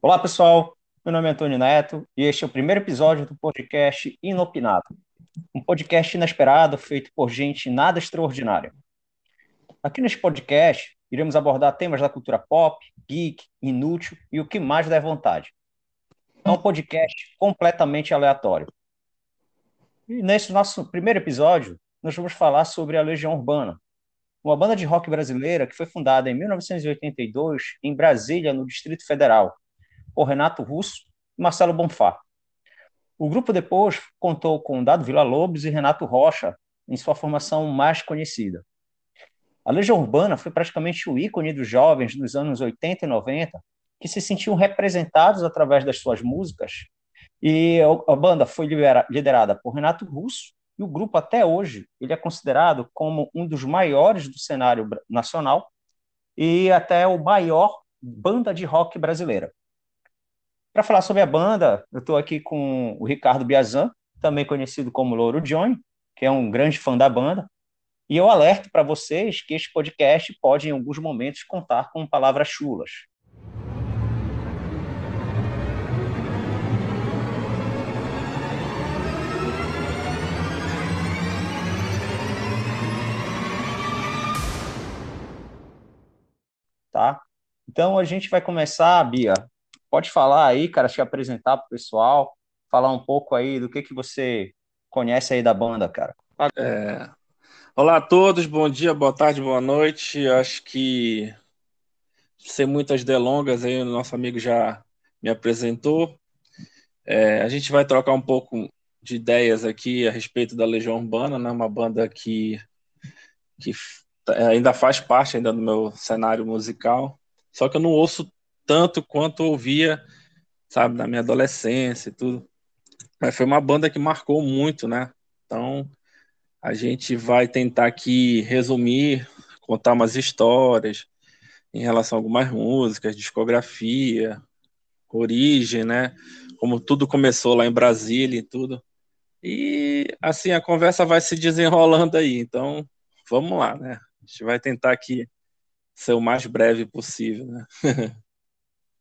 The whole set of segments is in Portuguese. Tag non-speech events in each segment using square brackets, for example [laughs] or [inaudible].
Olá, pessoal. Meu nome é Antônio Neto e este é o primeiro episódio do podcast Inopinado, um podcast inesperado feito por gente nada extraordinária. Aqui neste podcast, iremos abordar temas da cultura pop, geek, inútil e o que mais der vontade. É um podcast completamente aleatório. E nesse nosso primeiro episódio, nós vamos falar sobre a Legião Urbana, uma banda de rock brasileira que foi fundada em 1982 em Brasília, no Distrito Federal, por Renato Russo e Marcelo Bonfá. O grupo depois contou com Dado Vila Lobos e Renato Rocha em sua formação mais conhecida. A Legião Urbana foi praticamente o ícone dos jovens dos anos 80 e 90 que se sentiam representados através das suas músicas. E a banda foi liderada por Renato Russo e o grupo até hoje ele é considerado como um dos maiores do cenário nacional e até o maior banda de rock brasileira. Para falar sobre a banda, eu estou aqui com o Ricardo Biazan, também conhecido como Louro Johnny, que é um grande fã da banda. E eu alerto para vocês que este podcast pode, em alguns momentos, contar com palavras chulas. Tá? Então a gente vai começar, Bia, Pode falar aí, cara, se apresentar para o pessoal, falar um pouco aí do que, que você conhece aí da banda, cara. É... Olá a todos, bom dia, boa tarde, boa noite. Acho que sem muitas delongas aí, o nosso amigo já me apresentou. É, a gente vai trocar um pouco de ideias aqui a respeito da Legião Urbana, né? Uma banda que, que ainda faz parte ainda do meu cenário musical. Só que eu não ouço tanto quanto ouvia, sabe, na minha adolescência e tudo. Mas foi uma banda que marcou muito, né? Então, a gente vai tentar aqui resumir, contar umas histórias em relação a algumas músicas, discografia, origem, né? Como tudo começou lá em Brasília e tudo. E assim a conversa vai se desenrolando aí. Então, vamos lá, né? A gente vai tentar aqui ser o mais breve possível, né? [laughs]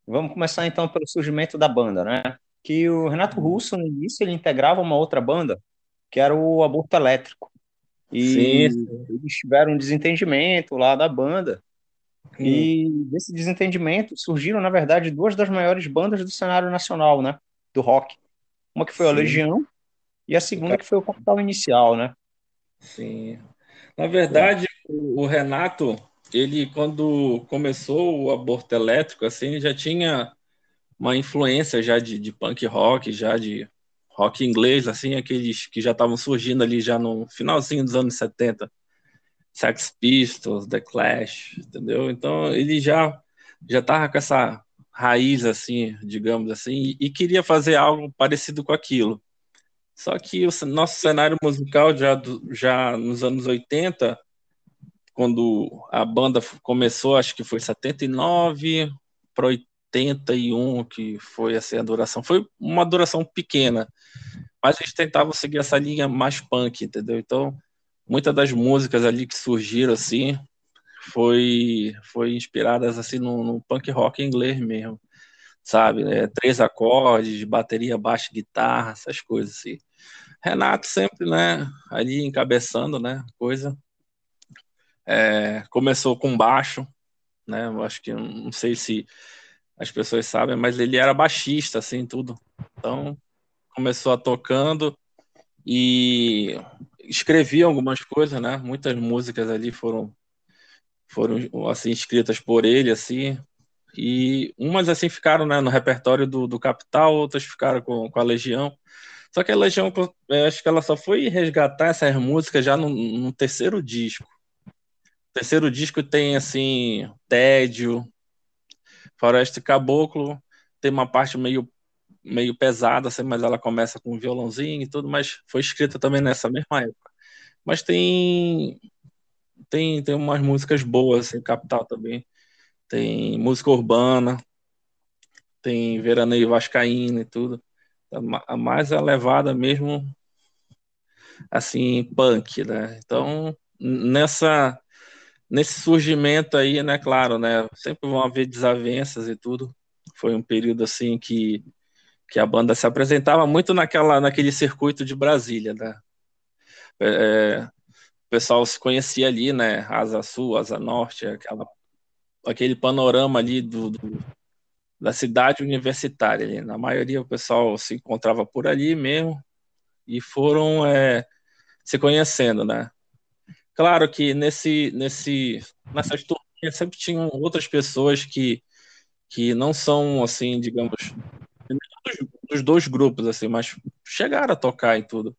Vamos começar então pelo surgimento da banda, né? Que o Renato uhum. Russo, no início, ele integrava uma outra banda, que era o Aborto Elétrico. E Sim. eles tiveram um desentendimento lá da banda. Sim. E desse desentendimento surgiram, na verdade, duas das maiores bandas do cenário nacional, né? Do rock. Uma que foi a Legião e a segunda que foi o Capital Inicial, né? Sim. Na verdade, o Renato, ele quando começou o aborto elétrico, assim, já tinha uma influência já de, de punk rock, já de rock inglês, assim, aqueles que já estavam surgindo ali já no finalzinho dos anos 70. Sex Pistols, The Clash, entendeu? Então ele já já tava com essa raiz assim, digamos assim, e, e queria fazer algo parecido com aquilo. Só que o nosso cenário musical já, já nos anos 80 quando a banda começou, acho que foi 79 para 81, que foi assim, a duração. Foi uma duração pequena, mas eles tentavam seguir essa linha mais punk, entendeu? Então, muitas das músicas ali que surgiram assim foi foi inspiradas assim no, no punk rock inglês mesmo, sabe? É, três acordes, bateria, baixo, guitarra, essas coisas assim. Renato sempre, né, ali encabeçando, né, coisa. É, começou com baixo, né? Eu acho que não sei se as pessoas sabem, mas ele era baixista, assim, tudo. Então, começou a tocando e escrevia algumas coisas, né? Muitas músicas ali foram foram assim escritas por ele, assim. E umas assim ficaram né, no repertório do, do Capital, outras ficaram com, com a Legião. Só que a Legião, acho que ela só foi resgatar essas músicas já no, no terceiro disco terceiro disco tem, assim, Tédio, Floresta e Caboclo, tem uma parte meio, meio pesada, assim, mas ela começa com um violãozinho e tudo, mas foi escrita também nessa mesma época. Mas tem tem, tem umas músicas boas, assim, Capital também. Tem música urbana, tem Veraneio Vascaína e tudo. A mais elevada mesmo, assim, punk, né? Então, nessa nesse surgimento aí, né, claro, né, sempre vão haver desavenças e tudo. Foi um período assim que, que a banda se apresentava muito naquela, naquele circuito de Brasília, né? É, o pessoal se conhecia ali, né? Asa Sul, Asa Norte, aquela, aquele panorama ali do, do da cidade universitária. Ali. Na maioria o pessoal se encontrava por ali mesmo e foram é, se conhecendo, né? Claro que nesse, nesse, nessas turnês sempre tinham outras pessoas que, que não são, assim, digamos, dos, dos dois grupos, assim, mas chegaram a tocar e tudo.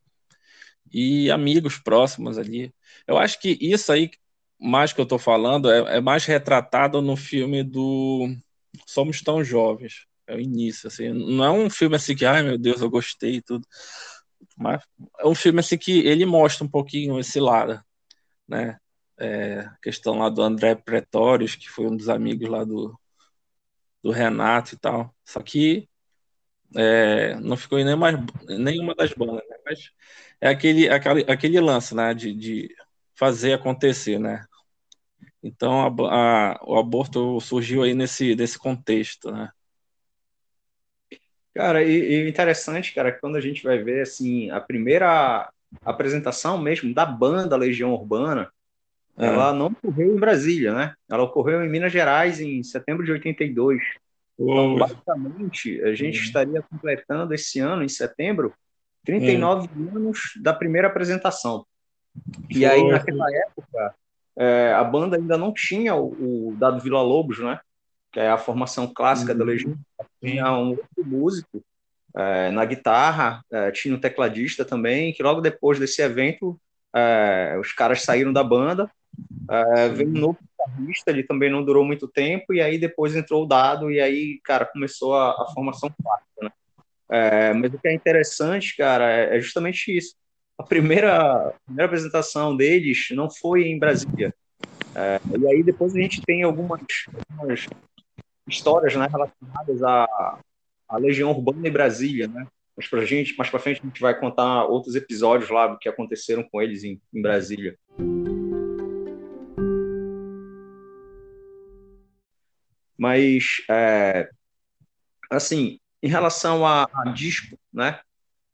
E amigos próximos ali. Eu acho que isso aí, mais que eu tô falando, é, é mais retratado no filme do Somos Tão Jovens. É o início, assim. Não é um filme assim que, ai meu Deus, eu gostei e tudo. Mas é um filme assim que ele mostra um pouquinho esse lado né? É, questão lá do André Pretórios, que foi um dos amigos lá do, do Renato e tal. Só que é, não ficou em nenhuma, nenhuma das bandas, né? Mas é aquele, aquele, aquele lance, né? De, de fazer acontecer, né? Então a, a, o aborto surgiu aí nesse, nesse contexto, né? Cara, e, e interessante, cara, quando a gente vai ver assim a primeira apresentação mesmo da banda Legião Urbana, é. ela não ocorreu em Brasília, né? Ela ocorreu em Minas Gerais em setembro de 82. Então, basicamente, a gente uhum. estaria completando esse ano, em setembro, 39 uhum. anos da primeira apresentação. E aí, naquela época, é, a banda ainda não tinha o, o Dado Vila Lobos, né? Que é a formação clássica uhum. da Legião. Tinha um outro músico é, na guitarra, é, tinha um tecladista também, que logo depois desse evento, é, os caras saíram da banda, veio um novo guitarrista, ele também não durou muito tempo, e aí depois entrou o Dado, e aí, cara, começou a, a formação clássica, né? Mas o que é interessante, cara, é, é justamente isso. A primeira, a primeira apresentação deles não foi em Brasília. E aí depois a gente tem algumas, algumas histórias né, relacionadas a, a Legião Urbana em Brasília, né? Mas pra gente, mais para frente a gente vai contar outros episódios lá que aconteceram com eles em, em Brasília. Mas, é, assim, em relação a, a disco, né?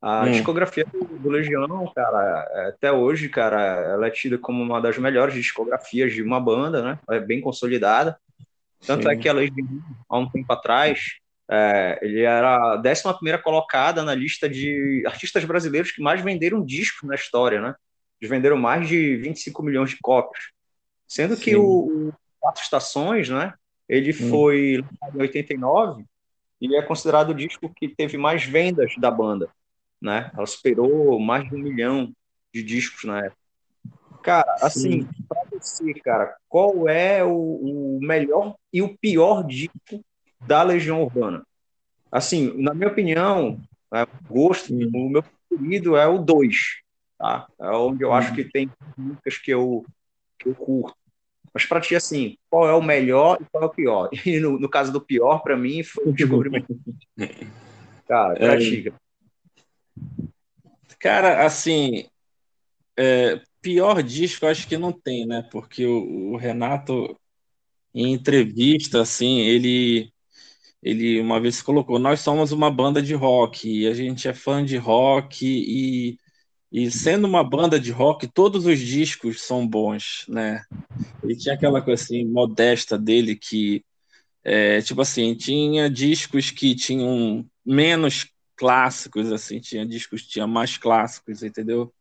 A hum. discografia do, do, Legião, cara, é, até hoje, cara, ela é tida como uma das melhores discografias de uma banda, né? É bem consolidada. Tanto é Sim. é que a Legião, há um tempo atrás, é, ele era a 11 colocada na lista de artistas brasileiros que mais venderam discos na história, né? Eles venderam mais de 25 milhões de cópias. Sendo Sim. que o, o Quatro Estações, né? Ele hum. foi em 89 e é considerado o disco que teve mais vendas da banda, né? Ela superou mais de um milhão de discos na época. Cara, assim, para você, cara, qual é o, o melhor e o pior disco da Legião Urbana. Assim, na minha opinião, é, gosto, o meu preferido é o 2, tá? É onde eu acho que tem músicas que eu, que eu curto. Mas para ti, assim, qual é o melhor e qual é o pior? [laughs] E no, no caso do pior, para mim, foi o descobrimento. [laughs] Cara, pra é... ti. Cara, assim, é, pior disco eu acho que não tem, né? Porque o, o Renato, em entrevista, assim, ele ele uma vez colocou: Nós somos uma banda de rock e a gente é fã de rock e, e sendo uma banda de rock, todos os discos são bons, né? Ele tinha aquela coisa assim modesta dele que, é, tipo assim, tinha discos que tinham menos clássicos, assim, tinha discos que tinha mais clássicos, entendeu?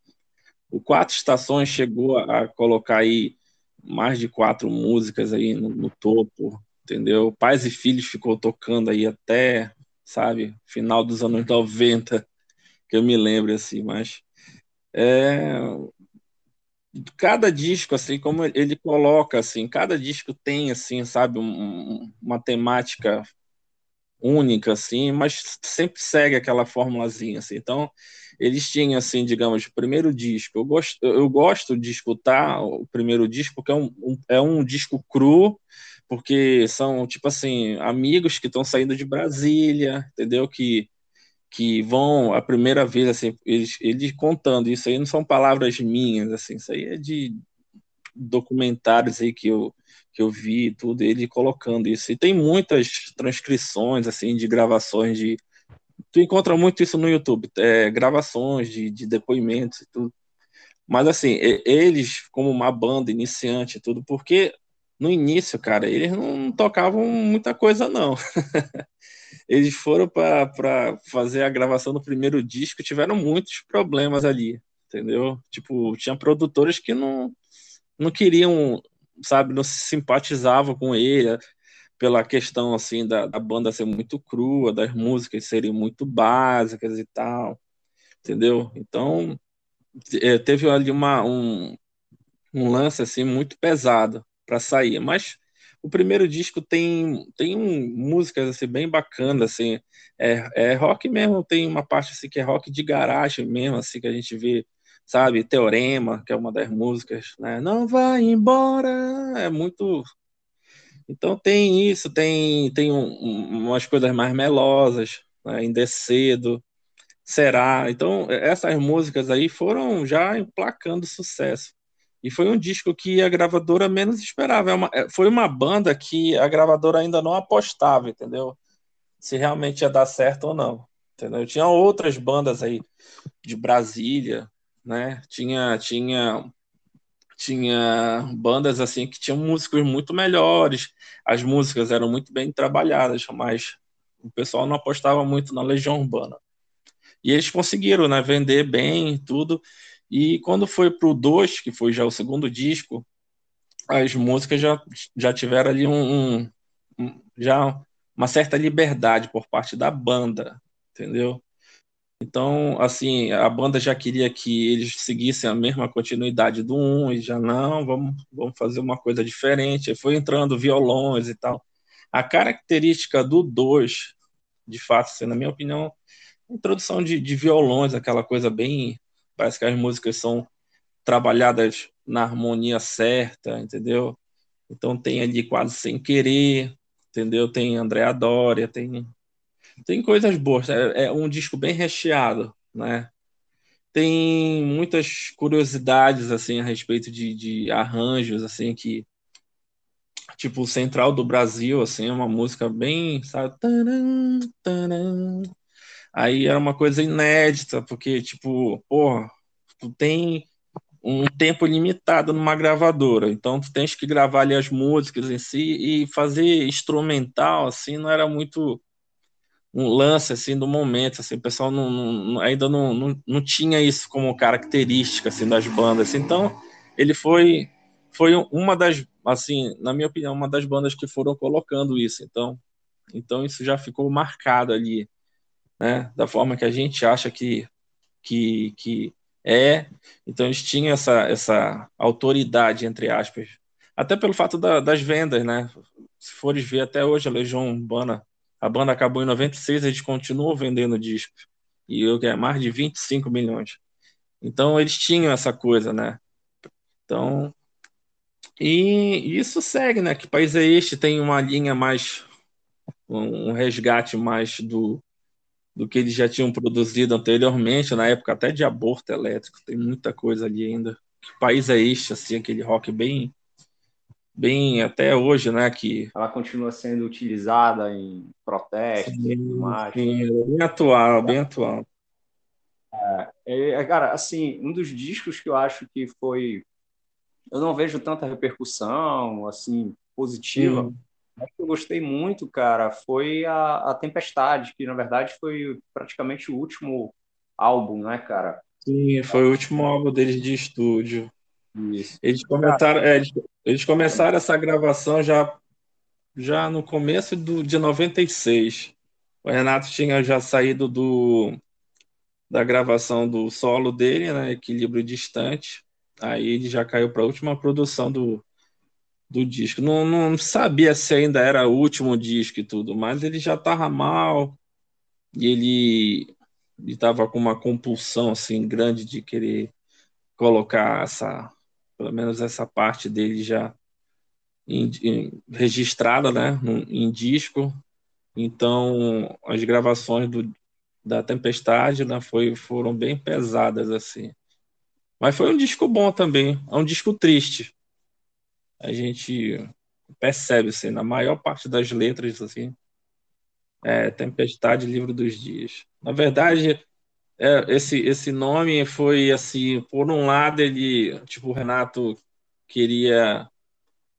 O Quatro Estações chegou a, colocar aí mais de quatro músicas aí no, no topo entendeu? Pais e Filhos ficou tocando aí até, sabe, final dos anos 90, que eu me lembro, assim, mas é, cada disco, assim, como ele coloca, assim, cada disco tem, assim, sabe, um, uma temática única, assim, mas sempre segue aquela formulazinha, assim, então eles tinham, assim, digamos, o primeiro disco, eu gosto, eu gosto de escutar o primeiro disco porque é um, um é um disco cru, porque são, tipo assim, amigos que estão saindo de Brasília, entendeu? Que, que vão a primeira vez, assim, eles, eles contando, isso aí não são palavras minhas, assim, isso aí é de documentários aí que eu, que eu vi, tudo, ele colocando isso. E tem muitas transcrições, assim, de gravações de. Tu encontra muito isso no YouTube, é, gravações de, de depoimentos e tudo. Mas, assim, eles, como uma banda iniciante e tudo, porque no início, cara, eles não tocavam muita coisa, não. [laughs] eles foram para fazer a gravação do primeiro disco, tiveram muitos problemas ali, entendeu? Tipo, tinha produtores que não, não queriam, sabe, não se simpatizavam com ele pela questão, assim, da, da banda ser muito crua, das músicas serem muito básicas e tal, entendeu? Então, é, teve ali uma, um, um lance, assim, muito pesado para sair, mas o primeiro disco tem tem músicas assim bem bacanas assim. É, é, rock mesmo tem uma parte assim que é rock de garagem mesmo assim que a gente vê sabe Teorema que é uma das músicas né? Não vai embora. É muito então tem isso tem tem um, um, umas coisas mais melosas né? Indecedo será. Então essas músicas aí foram já emplacando sucesso e foi um disco que a gravadora menos esperava. É uma, é, foi uma banda que a gravadora ainda não apostava, entendeu? Se realmente ia dar certo ou não. Entendeu? Tinha outras bandas aí de Brasília, né? Tinha, tinha, tinha bandas assim que tinham músicos muito melhores. As músicas eram muito bem trabalhadas, mas o pessoal não apostava muito na Legião Urbana. E eles conseguiram, né? Vender bem tudo. E quando foi para o 2, que foi já o segundo disco, as músicas já, já tiveram ali um, um, já uma certa liberdade por parte da banda, entendeu? Então, assim, a banda já queria que eles seguissem a mesma continuidade do 1 um, e já não, vamos, vamos fazer uma coisa diferente. Foi entrando violões e tal. A característica do 2, de fato, assim, na minha opinião, introdução de, de violões, aquela coisa bem Parece que as músicas são trabalhadas na harmonia certa, entendeu? Então tem ali quase sem querer, entendeu? Tem Andréa Doria, tem tem coisas boas. É, é, um disco bem recheado, né? Tem muitas curiosidades assim a respeito de, de arranjos assim que tipo Central do Brasil, assim, é uma música bem, sabe? Aí era uma coisa inédita, porque, tipo, porra, tu tem um tempo limitado numa gravadora, então tu tens que gravar ali as músicas em si e fazer instrumental, assim, não era muito um lance, assim, do momento, assim, o pessoal não, não, ainda não, não, não tinha isso como característica, assim, das bandas, então ele foi foi uma das, assim, na minha opinião, uma das bandas que foram colocando isso, então então isso já ficou marcado ali né, da forma que a gente acha que, que, que é. Então eles tinham essa, essa autoridade, entre aspas, até pelo fato da, das vendas, né? Se fores ver até hoje a Legião Urbana, a banda acabou em 96, eles continuam vendendo discos. E eu ganhei mais de 25 milhões. Então eles tinham essa coisa, né? Então, e isso segue, né? Que país é este? Tem uma linha mais, um resgate mais do, do que eles já tinham produzido anteriormente, na época até de aborto elétrico, tem muita coisa ali ainda. Que país é este, assim, aquele rock bem, bem até hoje, né, que... Ela continua sendo utilizada em protestos sim, sim, bem atual, bem atual. É, é, cara, assim, um dos discos que eu acho que foi... Eu não vejo tanta repercussão, assim, positiva, sim que eu gostei muito, cara, foi a, a Tempestade, que na verdade foi praticamente o último álbum, né, cara? Sim, foi o último álbum deles de estúdio. Isso. Eles começaram, é, eles, eles, começaram essa gravação já, já no começo do, de 96. O Renato tinha já saído do, da gravação do solo dele, né, Equilíbrio Distante. Aí ele já caiu para a última produção do, do disco. Não, não sabia se ainda era o último disco e tudo, mas ele já estava mal e ele estava com uma compulsão assim grande de querer colocar essa, pelo menos essa parte dele já em, em, registrada, né, em disco. Então as gravações do, da Tempestade, né, foi, foram bem pesadas assim. Mas foi um disco bom também, é um disco triste a gente percebe, assim, na maior parte das letras, assim, é, Tempestade, Livro dos Dias. Na verdade, é, esse, esse nome foi, assim, por um lado, ele, tipo, o Renato queria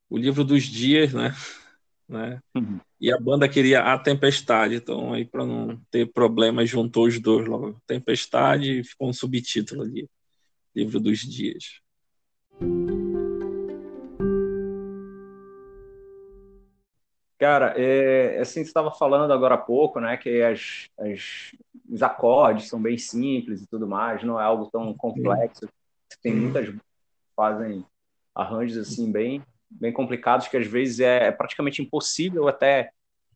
o Livro dos Dias, né? [laughs] né? Uhum. E a banda queria a Tempestade, então aí para não ter problema juntou os dois logo. Tempestade ficou um subtítulo ali, Livro dos Dias. Cara, é, assim você estava falando agora há pouco, né, que as, as, os acordes são bem simples e tudo mais, não é algo tão complexo. Tem muitas fazem arranjos assim bem bem complicados que às vezes é, é praticamente impossível até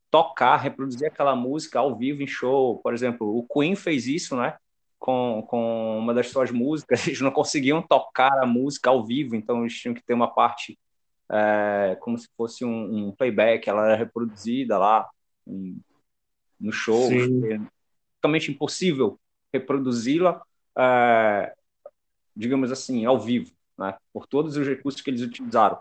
tocar, reproduzir aquela música ao vivo em show. Por exemplo, o Queen fez isso, né? Com, com uma das suas músicas, [laughs] eles não conseguiam tocar a música ao vivo, então eles tinham que ter uma parte é, como se fosse um, um, playback, ela era reproduzida lá um, no show. É praticamente impossível reproduzi-la, é, digamos assim, ao vivo, né? por todos os recursos que eles utilizaram.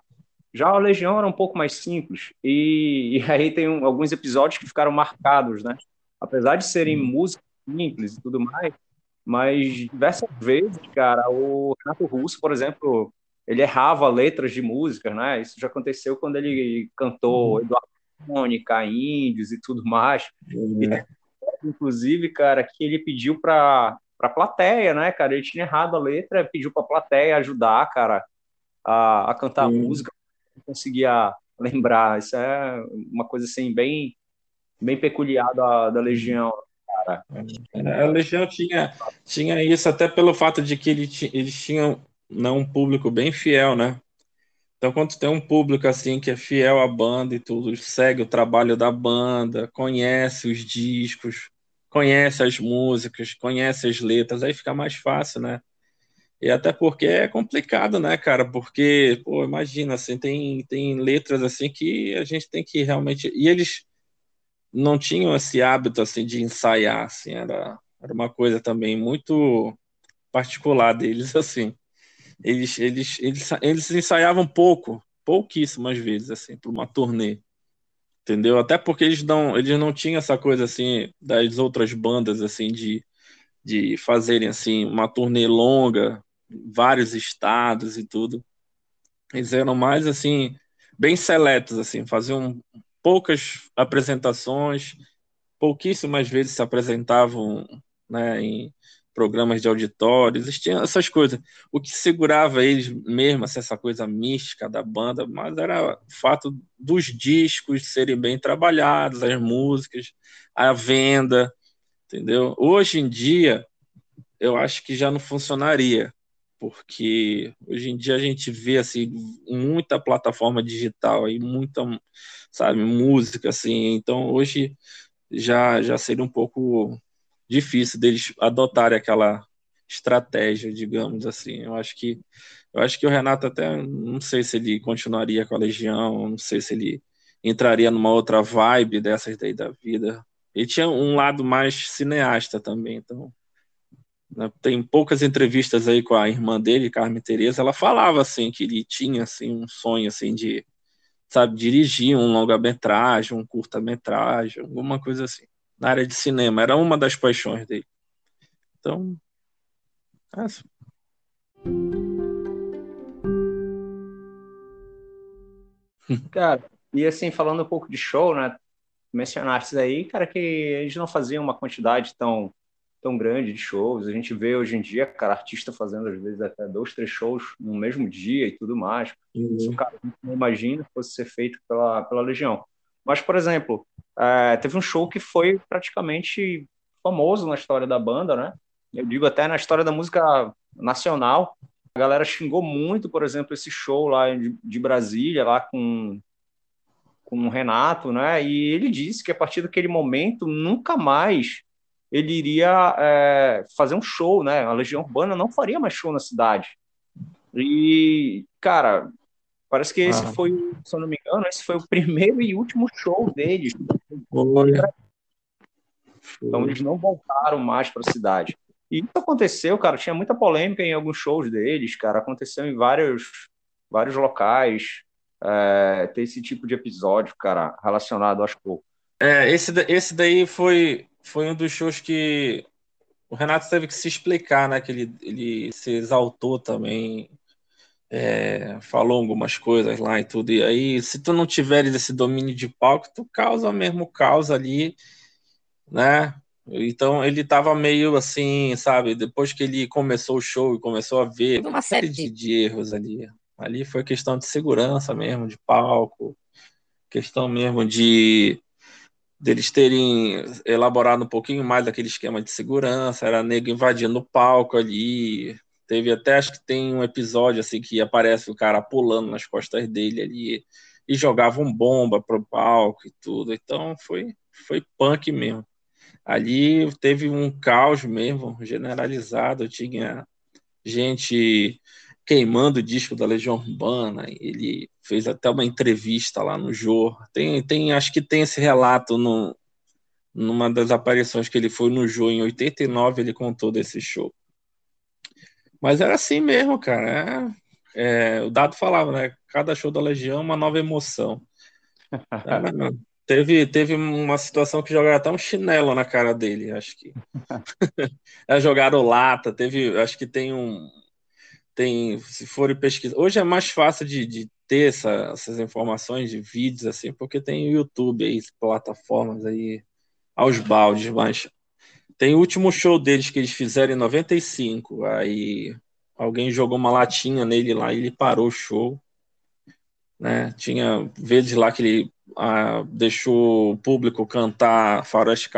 Já a Legião era um pouco mais simples, e, [laughs] e aí tem um, alguns episódios que ficaram marcados, né? Apesar de serem músicas simples e tudo mais, mas diversas vezes, cara, o Renato Russo, por exemplo, ele errava letras de músicas, né? Isso já aconteceu quando ele cantou uhum. Eduardo Mônica, Índios e tudo mais. Uhum. E, inclusive, cara, que ele pediu para para plateia, né, cara? Ele tinha errado a letra, pediu para a plateia ajudar, cara, a, a cantar a música conseguia lembrar. Isso é uma coisa assim bem bem peculiar da, da Legião. Cara. É, a Legião tinha, tinha isso até pelo fato de que ele, eles tinham né, um público bem fiel, né? Então, quando tem um público assim que é fiel à banda e tudo, segue o trabalho da banda, conhece os discos, conhece as músicas, conhece as letras, aí fica mais fácil, né? E até porque é complicado, né, cara? Porque, pô, imagina, assim, tem, tem letras assim que a gente tem que realmente. E eles não tinham esse hábito assim de ensaiar, assim, era, era uma coisa também muito particular deles, [laughs] assim. Eles, eles, eles, eles ensaiavam pouco, pouquíssimas vezes, assim, para uma turnê. Entendeu? Até porque eles não, eles não tinham essa coisa assim das outras bandas assim de, de fazerem assim uma turnê longa, vários estados e tudo. Eles eram mais assim, bem seletos, assim, faziam poucas apresentações, pouquíssimas vezes se apresentavam né, em programas de auditórios, existiam essas coisas. O que segurava eles mesmo, assim, essa coisa mística da banda, mas era o fato dos discos serem bem trabalhados, as músicas, a venda, entendeu? Hoje em dia, eu acho que já não funcionaria porque hoje em dia a gente vê assim muita plataforma digital e muita sabe música assim então hoje já já seria um pouco difícil deles adotarem aquela estratégia digamos assim eu acho que eu acho que o Renato até não sei se ele continuaria com a Legião não sei se ele entraria numa outra vibe dessas daí da vida ele tinha um lado mais cineasta também então né? Tem poucas entrevistas aí com a irmã dele, Carmen Teresa, ela falava assim que ele tinha assim um sonho assim de sabe dirigir um longa-metragem, um curta-metragem, alguma coisa assim. Na área de cinema, era uma das paixões dele. Então, é assim. [laughs] Cara, e assim, falando um pouco de show, né? Mencionaste aí, cara, que eles não faziam uma quantidade tão tão grande de shows. A gente vê hoje em dia, cara, artista fazendo às vezes até dois, três shows no mesmo dia e tudo mais. Uhum. Isso, cara, não imagina fosse ser feito pela, pela Legião. Mas, por exemplo, é, teve um show que foi praticamente famoso na história da banda, né? Eu digo até na história da música nacional. A galera xingou muito, por exemplo, esse show lá de, de Brasília, lá com com o Renato, né? E ele disse que a partir daquele momento nunca mais ele iria é, fazer um show, né? A Legião Urbana não faria mais show na cidade. E, cara, parece que esse ah. foi, se eu não me engano, esse foi o primeiro e último show deles. Então eles não voltaram mais para a cidade. E isso aconteceu, cara, tinha muita polêmica em alguns shows deles, cara, aconteceu em vários, vários locais. é, ter esse tipo de episódio, cara, relacionado ao show. É, esse, esse daí foi, foi um dos shows que o Renato teve que se explicar, né? Que ele, ele se exaltou também, é, falou algumas coisas lá e tudo. E aí, se tu não tiveres esse domínio de palco, tu causa mesmo caos ali, né? Então ele tava meio assim, sabe? Depois que ele começou o show e começou a ver uma série de, de erros ali. Ali foi questão de segurança mesmo, de palco, questão mesmo de deles terem elaborado um pouquinho mais aquele esquema de segurança, era nego invadindo o palco ali. Teve até, acho que tem um episódio assim que aparece o cara pulando nas costas dele ali e jogavam bomba pro palco e tudo. Então foi, foi punk mesmo. Ali teve um caos mesmo, generalizado. Tinha gente queimando o disco da Legião Urbana. Ele fez até uma entrevista lá no Jô. Tem, tem, acho que tem esse relato no, numa das aparições que ele foi no Jô em 89, ele contou desse show. Mas era assim mesmo, cara. É, é, o Dado falava, né? Cada show da Legião é uma nova emoção. Era, [laughs] teve, teve uma situação que jogaram até um chinelo na cara dele, acho que. [laughs] jogaram lata, teve, acho que tem um, tem, se for pesquisar, hoje é mais fácil de, de ter essa, essas informações de vídeos assim, porque tem o YouTube aí, plataformas aí aos baldes, mas tem o último show deles que eles fizeram em 95, aí alguém jogou uma latinha nele lá e ele parou o show, né? Tinha vezes lá que ele ah, deixou o público cantar Faroeste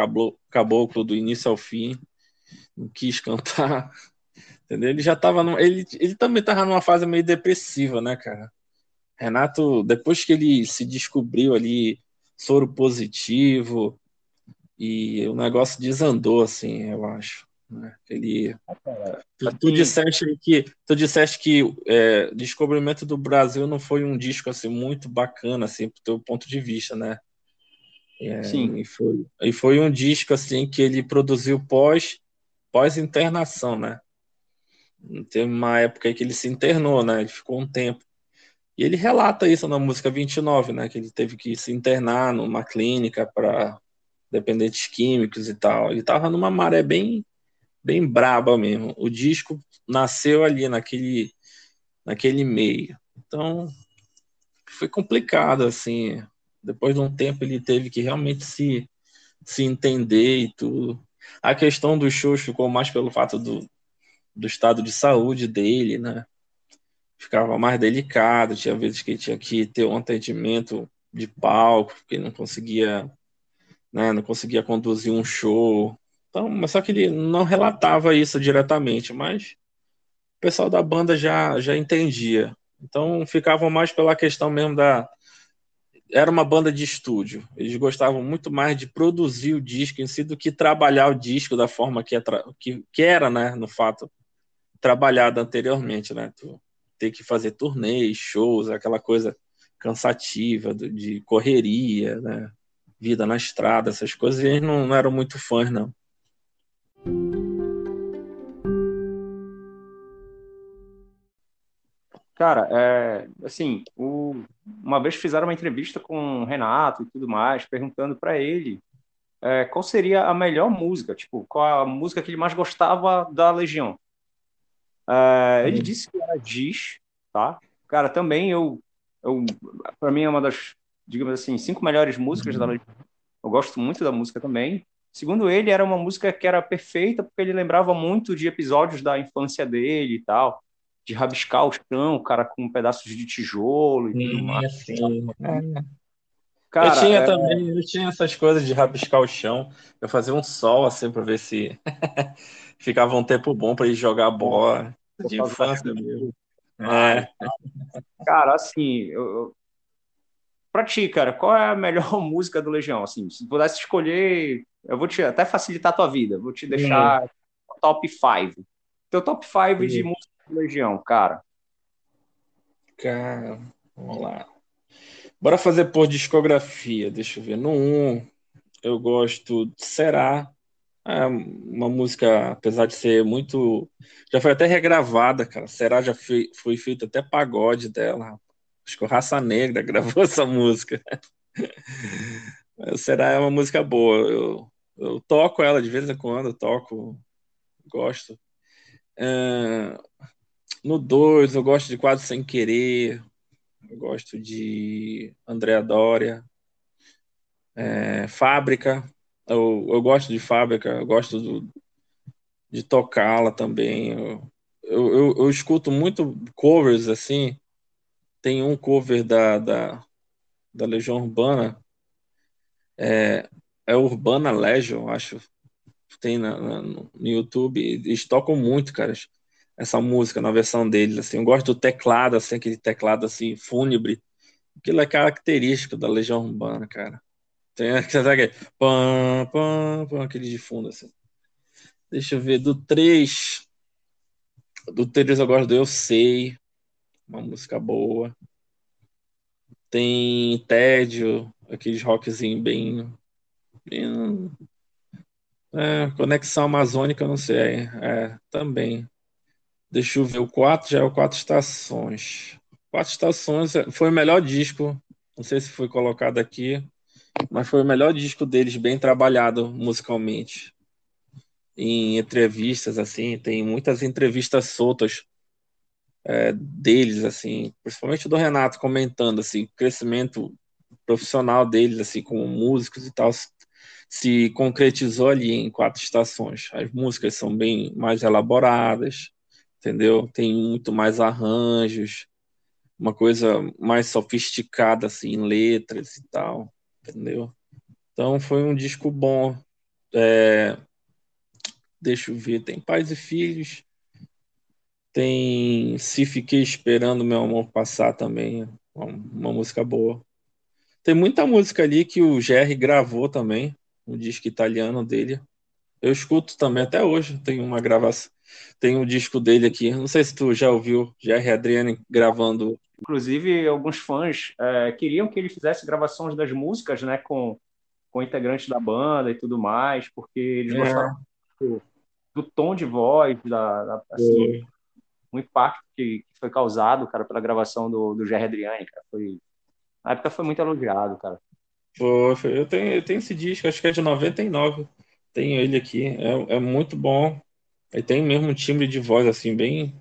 Caboclo do início ao fim, não quis cantar [laughs] Entendeu? Ele já tava. Ele, ele também tava numa fase meio depressiva, né, cara? Renato, depois que ele se descobriu ali soro positivo e o negócio desandou, assim, eu acho. Né? Ele, tu, tu, disseste que tu disseste que é, descobrimento do Brasil não foi um disco assim muito bacana, assim, pro teu ponto de vista, né? É, Sim. E foi, e foi um disco assim que ele produziu pós pós internação, né? Teve uma época que ele se internou, né? Ele ficou um tempo. E ele relata isso na música 29, né? Que ele teve que se internar numa clínica para dependentes químicos e tal. Ele estava numa maré bem, bem braba mesmo. O disco nasceu ali naquele, naquele meio. Então, foi complicado, assim. Depois de um tempo, ele teve que realmente se, se entender e tudo. A questão dos shows ficou mais pelo fato do, do estado de saúde dele, né? Ficava mais delicado, tinha vezes que ele tinha que ter um atendimento de palco, porque não conseguia, né, não conseguia conduzir um show. Então, mas só que ele não relatava isso diretamente, mas o pessoal da banda já já entendia. Então, ficavam mais pela questão mesmo da era uma banda de estúdio. Eles gostavam muito mais de produzir o disco em si do que trabalhar o disco da forma que, é que, que era, né, no fato trabalhado anteriormente, né? Tu ter que fazer turnês, shows, aquela coisa cansativa de correria, né? Vida na estrada, essas coisas, e eles não, não eram muito fãs, não. Cara, é, assim, o, uma vez fizeram uma entrevista com o Renato e tudo mais, perguntando para ele é, qual seria a melhor música, tipo, qual a música que ele mais gostava da Legião. Uh, ele disse que era Giz, tá? Cara, também eu, eu para mim é uma das, digamos assim, cinco melhores músicas da Legião. Eu gosto muito da música também. Segundo ele, era uma música que era perfeita porque ele lembrava muito de episódios da infância dele e tal, de rabiscar o chão, cara com pedaços de tijolo e tudo mais. Sim. É. Cara, eu tinha é... também, eu tinha essas coisas de rabiscar o chão. Eu fazia um sol assim para ver se [laughs] ficava um tempo bom para ir jogar bola de infância mesmo. É. Cara, assim, eu... pra ti, cara, qual é a melhor [laughs] música do Legião? Assim, se pudesse escolher, eu vou te até facilitar a tua vida, vou te deixar hum. top 5. Teu top 5 de música do Legião, cara. Cara, vamos lá. Bora fazer por discografia, deixa eu ver. No 1, eu gosto de Será, é uma música, apesar de ser muito. Já foi até regravada, cara. Será já foi, foi feito até pagode dela. Acho que o Raça Negra [laughs] gravou essa música. Será é uma música boa. Eu, eu toco ela de vez em quando, toco, gosto. É, no 2, eu gosto de Quase Sem Querer, eu gosto de Andréa Dória, é, Fábrica, eu, eu gosto de Fábrica, eu gosto do, de tocá-la também. Eu, eu, eu, escuto muito covers assim. Tem um cover da, da, da Legião Urbana, é, é Urbana Legion, acho. Tem na, na, no YouTube. Eles tocam muito, cara, essa música na versão deles. Assim. Eu gosto do teclado, assim, aquele teclado assim, fúnebre. Aquilo é característico da Legião Urbana, cara. Tem [laughs] aquele, pam, pam, pam, aquele de fundo, assim. Deixa eu ver, do 3. Do 3 eu gosto do Eu Sei. Uma música boa. Tem Tédio, aqueles rockzinho bem. bem é, Conexão Amazônica, não sei. É, também. Deixa eu ver, o 4 já é o Quatro Estações. Quatro Estações é, foi o melhor disco. Não sei se foi colocado aqui, mas foi o melhor disco deles, bem trabalhado musicalmente em entrevistas, assim, tem muitas entrevistas soltas é, deles, assim, principalmente do Renato comentando, assim, o crescimento profissional deles, assim, como músicos e tal, se concretizou ali em quatro estações. As músicas são bem mais elaboradas, entendeu? Tem muito mais arranjos, uma coisa mais sofisticada, assim, em letras e tal, entendeu? Então foi um disco bom. É, Deixa eu ver, tem Pais e Filhos. Tem Se Fiquei Esperando Meu Amor Passar também, uma, música boa. Tem muita música ali que o Jerry gravou também, um disco italiano dele. Eu escuto também até hoje, tem uma gravação, tem um disco dele aqui. Não sei se tu já ouviu, Jerry Adriani gravando. Inclusive, alguns fãs é, queriam que ele fizesse gravações das músicas, né, com, com integrantes da banda e tudo mais, porque eles é. gostavam do tom de voz, da, da assim, o impacto que, que, foi causado, cara, pela gravação do, do Jerry Adriani, cara, foi na época foi muito elogiado, cara. Foi. Eu, tenho, eu tenho esse disco, acho que é de 99. Tenho ele aqui. É, é muito bom. Ele tem mesmo um timbre de voz, assim, bem,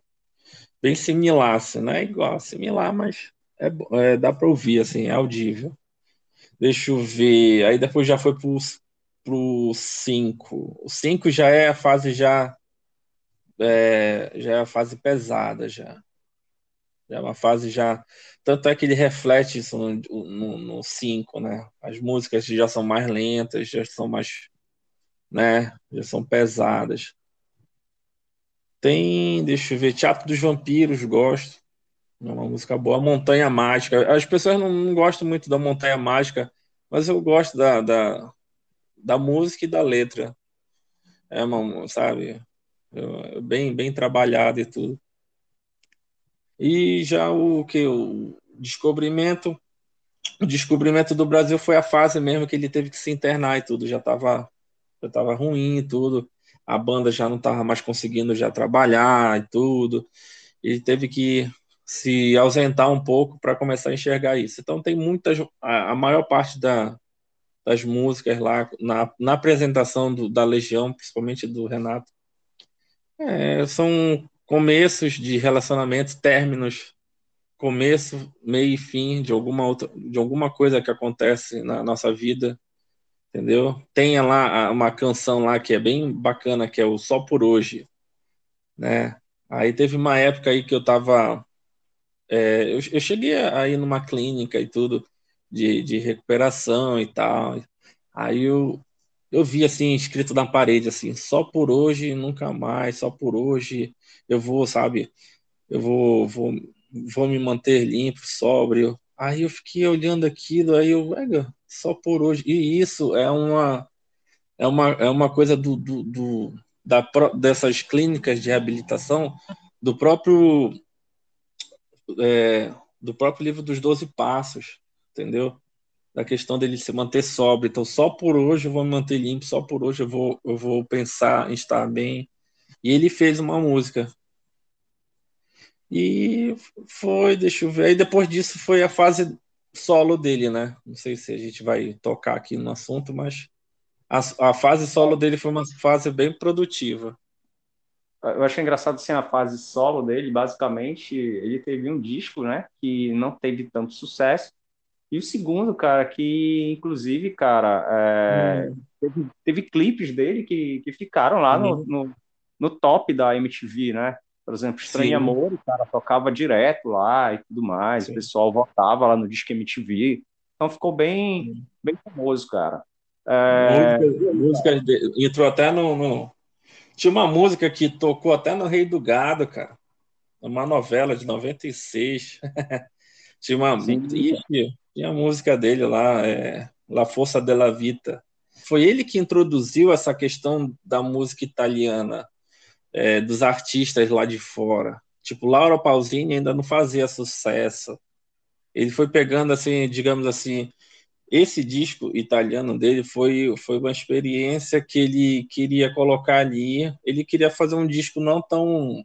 bem similar, assim. Não é igual, similar, mas é, é, dá para ouvir, assim, é audível. Deixa eu ver. Aí depois já foi pro pro 5. O 5 já é a fase já é, já é a fase pesada já. Já é uma fase já. Tanto é que ele reflete isso no 5, né? As músicas já são mais lentas, já são mais. né? Já são pesadas. Tem, deixa eu ver, Teatro dos Vampiros, gosto. É uma música boa. Montanha Mágica. As pessoas não, não gostam muito da Montanha Mágica, mas eu gosto da, da, da música e da letra. É uma, sabe, bem bem trabalhado e tudo. E já o que o descobrimento, o descobrimento do Brasil foi a fase mesmo que ele teve que se internar e tudo, já estava já tava ruim e tudo. A banda já não estava mais conseguindo já trabalhar e tudo. Ele teve que se ausentar um pouco para começar a enxergar isso. Então tem muitas a, a maior parte da das músicas lá na, na apresentação do, da Legião, principalmente do Renato. É, são começos de relacionamentos, términos, começo, meio e fim de alguma outra, de alguma coisa que acontece na nossa vida, entendeu? Tem lá uma canção lá que é bem bacana, que é o Só por Hoje, né? Aí teve uma época aí que eu tava, é, eu, eu cheguei aí numa clínica e tudo, de, de recuperação e tal. Aí eu, eu vi assim, escrito na parede, assim, só por hoje, nunca mais, só por hoje eu vou, sabe, eu vou, vou, vou me manter limpo, sóbrio. Aí eu fiquei olhando aquilo, aí eu, só por hoje. E isso é uma é uma, é uma coisa do, do, do da, dessas clínicas de reabilitação do próprio é, do próprio livro dos Doze Passos entendeu? Da questão dele se manter sóbrio. Então, só por hoje eu vou me manter limpo, só por hoje eu vou, eu vou pensar em estar bem. E ele fez uma música. E foi, deixa eu ver. Aí depois disso foi a fase solo dele, né? Não sei se a gente vai tocar aqui no assunto, mas a, a fase solo dele foi uma fase bem produtiva. Eu achei engraçado assim, a fase solo dele, basicamente, ele teve um disco, né, que não teve tanto sucesso, e o segundo, cara, que inclusive, cara, é, hum. teve, teve, clipes dele que, que ficaram lá no, no, no, top da MTV, né? Por exemplo, Estranho Sim. Amor, o cara tocava direto lá e tudo mais, Sim. o pessoal votava lá no disco MTV. Então ficou bem, bem famoso, cara. É... Músicas, de... entrou até no, no, Tinha uma música que tocou até no Rei do Gado, cara. Uma novela de 96. [laughs] Tinha uma. Ixi, tinha a música dele lá, é, La Força della Vita. Foi ele que introduziu essa questão da música italiana, é, dos artistas lá de fora. Tipo, Laura Pausini ainda não fazia sucesso. Ele foi pegando, assim, digamos assim, esse disco italiano dele foi, foi uma experiência que ele queria colocar ali. Ele queria fazer um disco não tão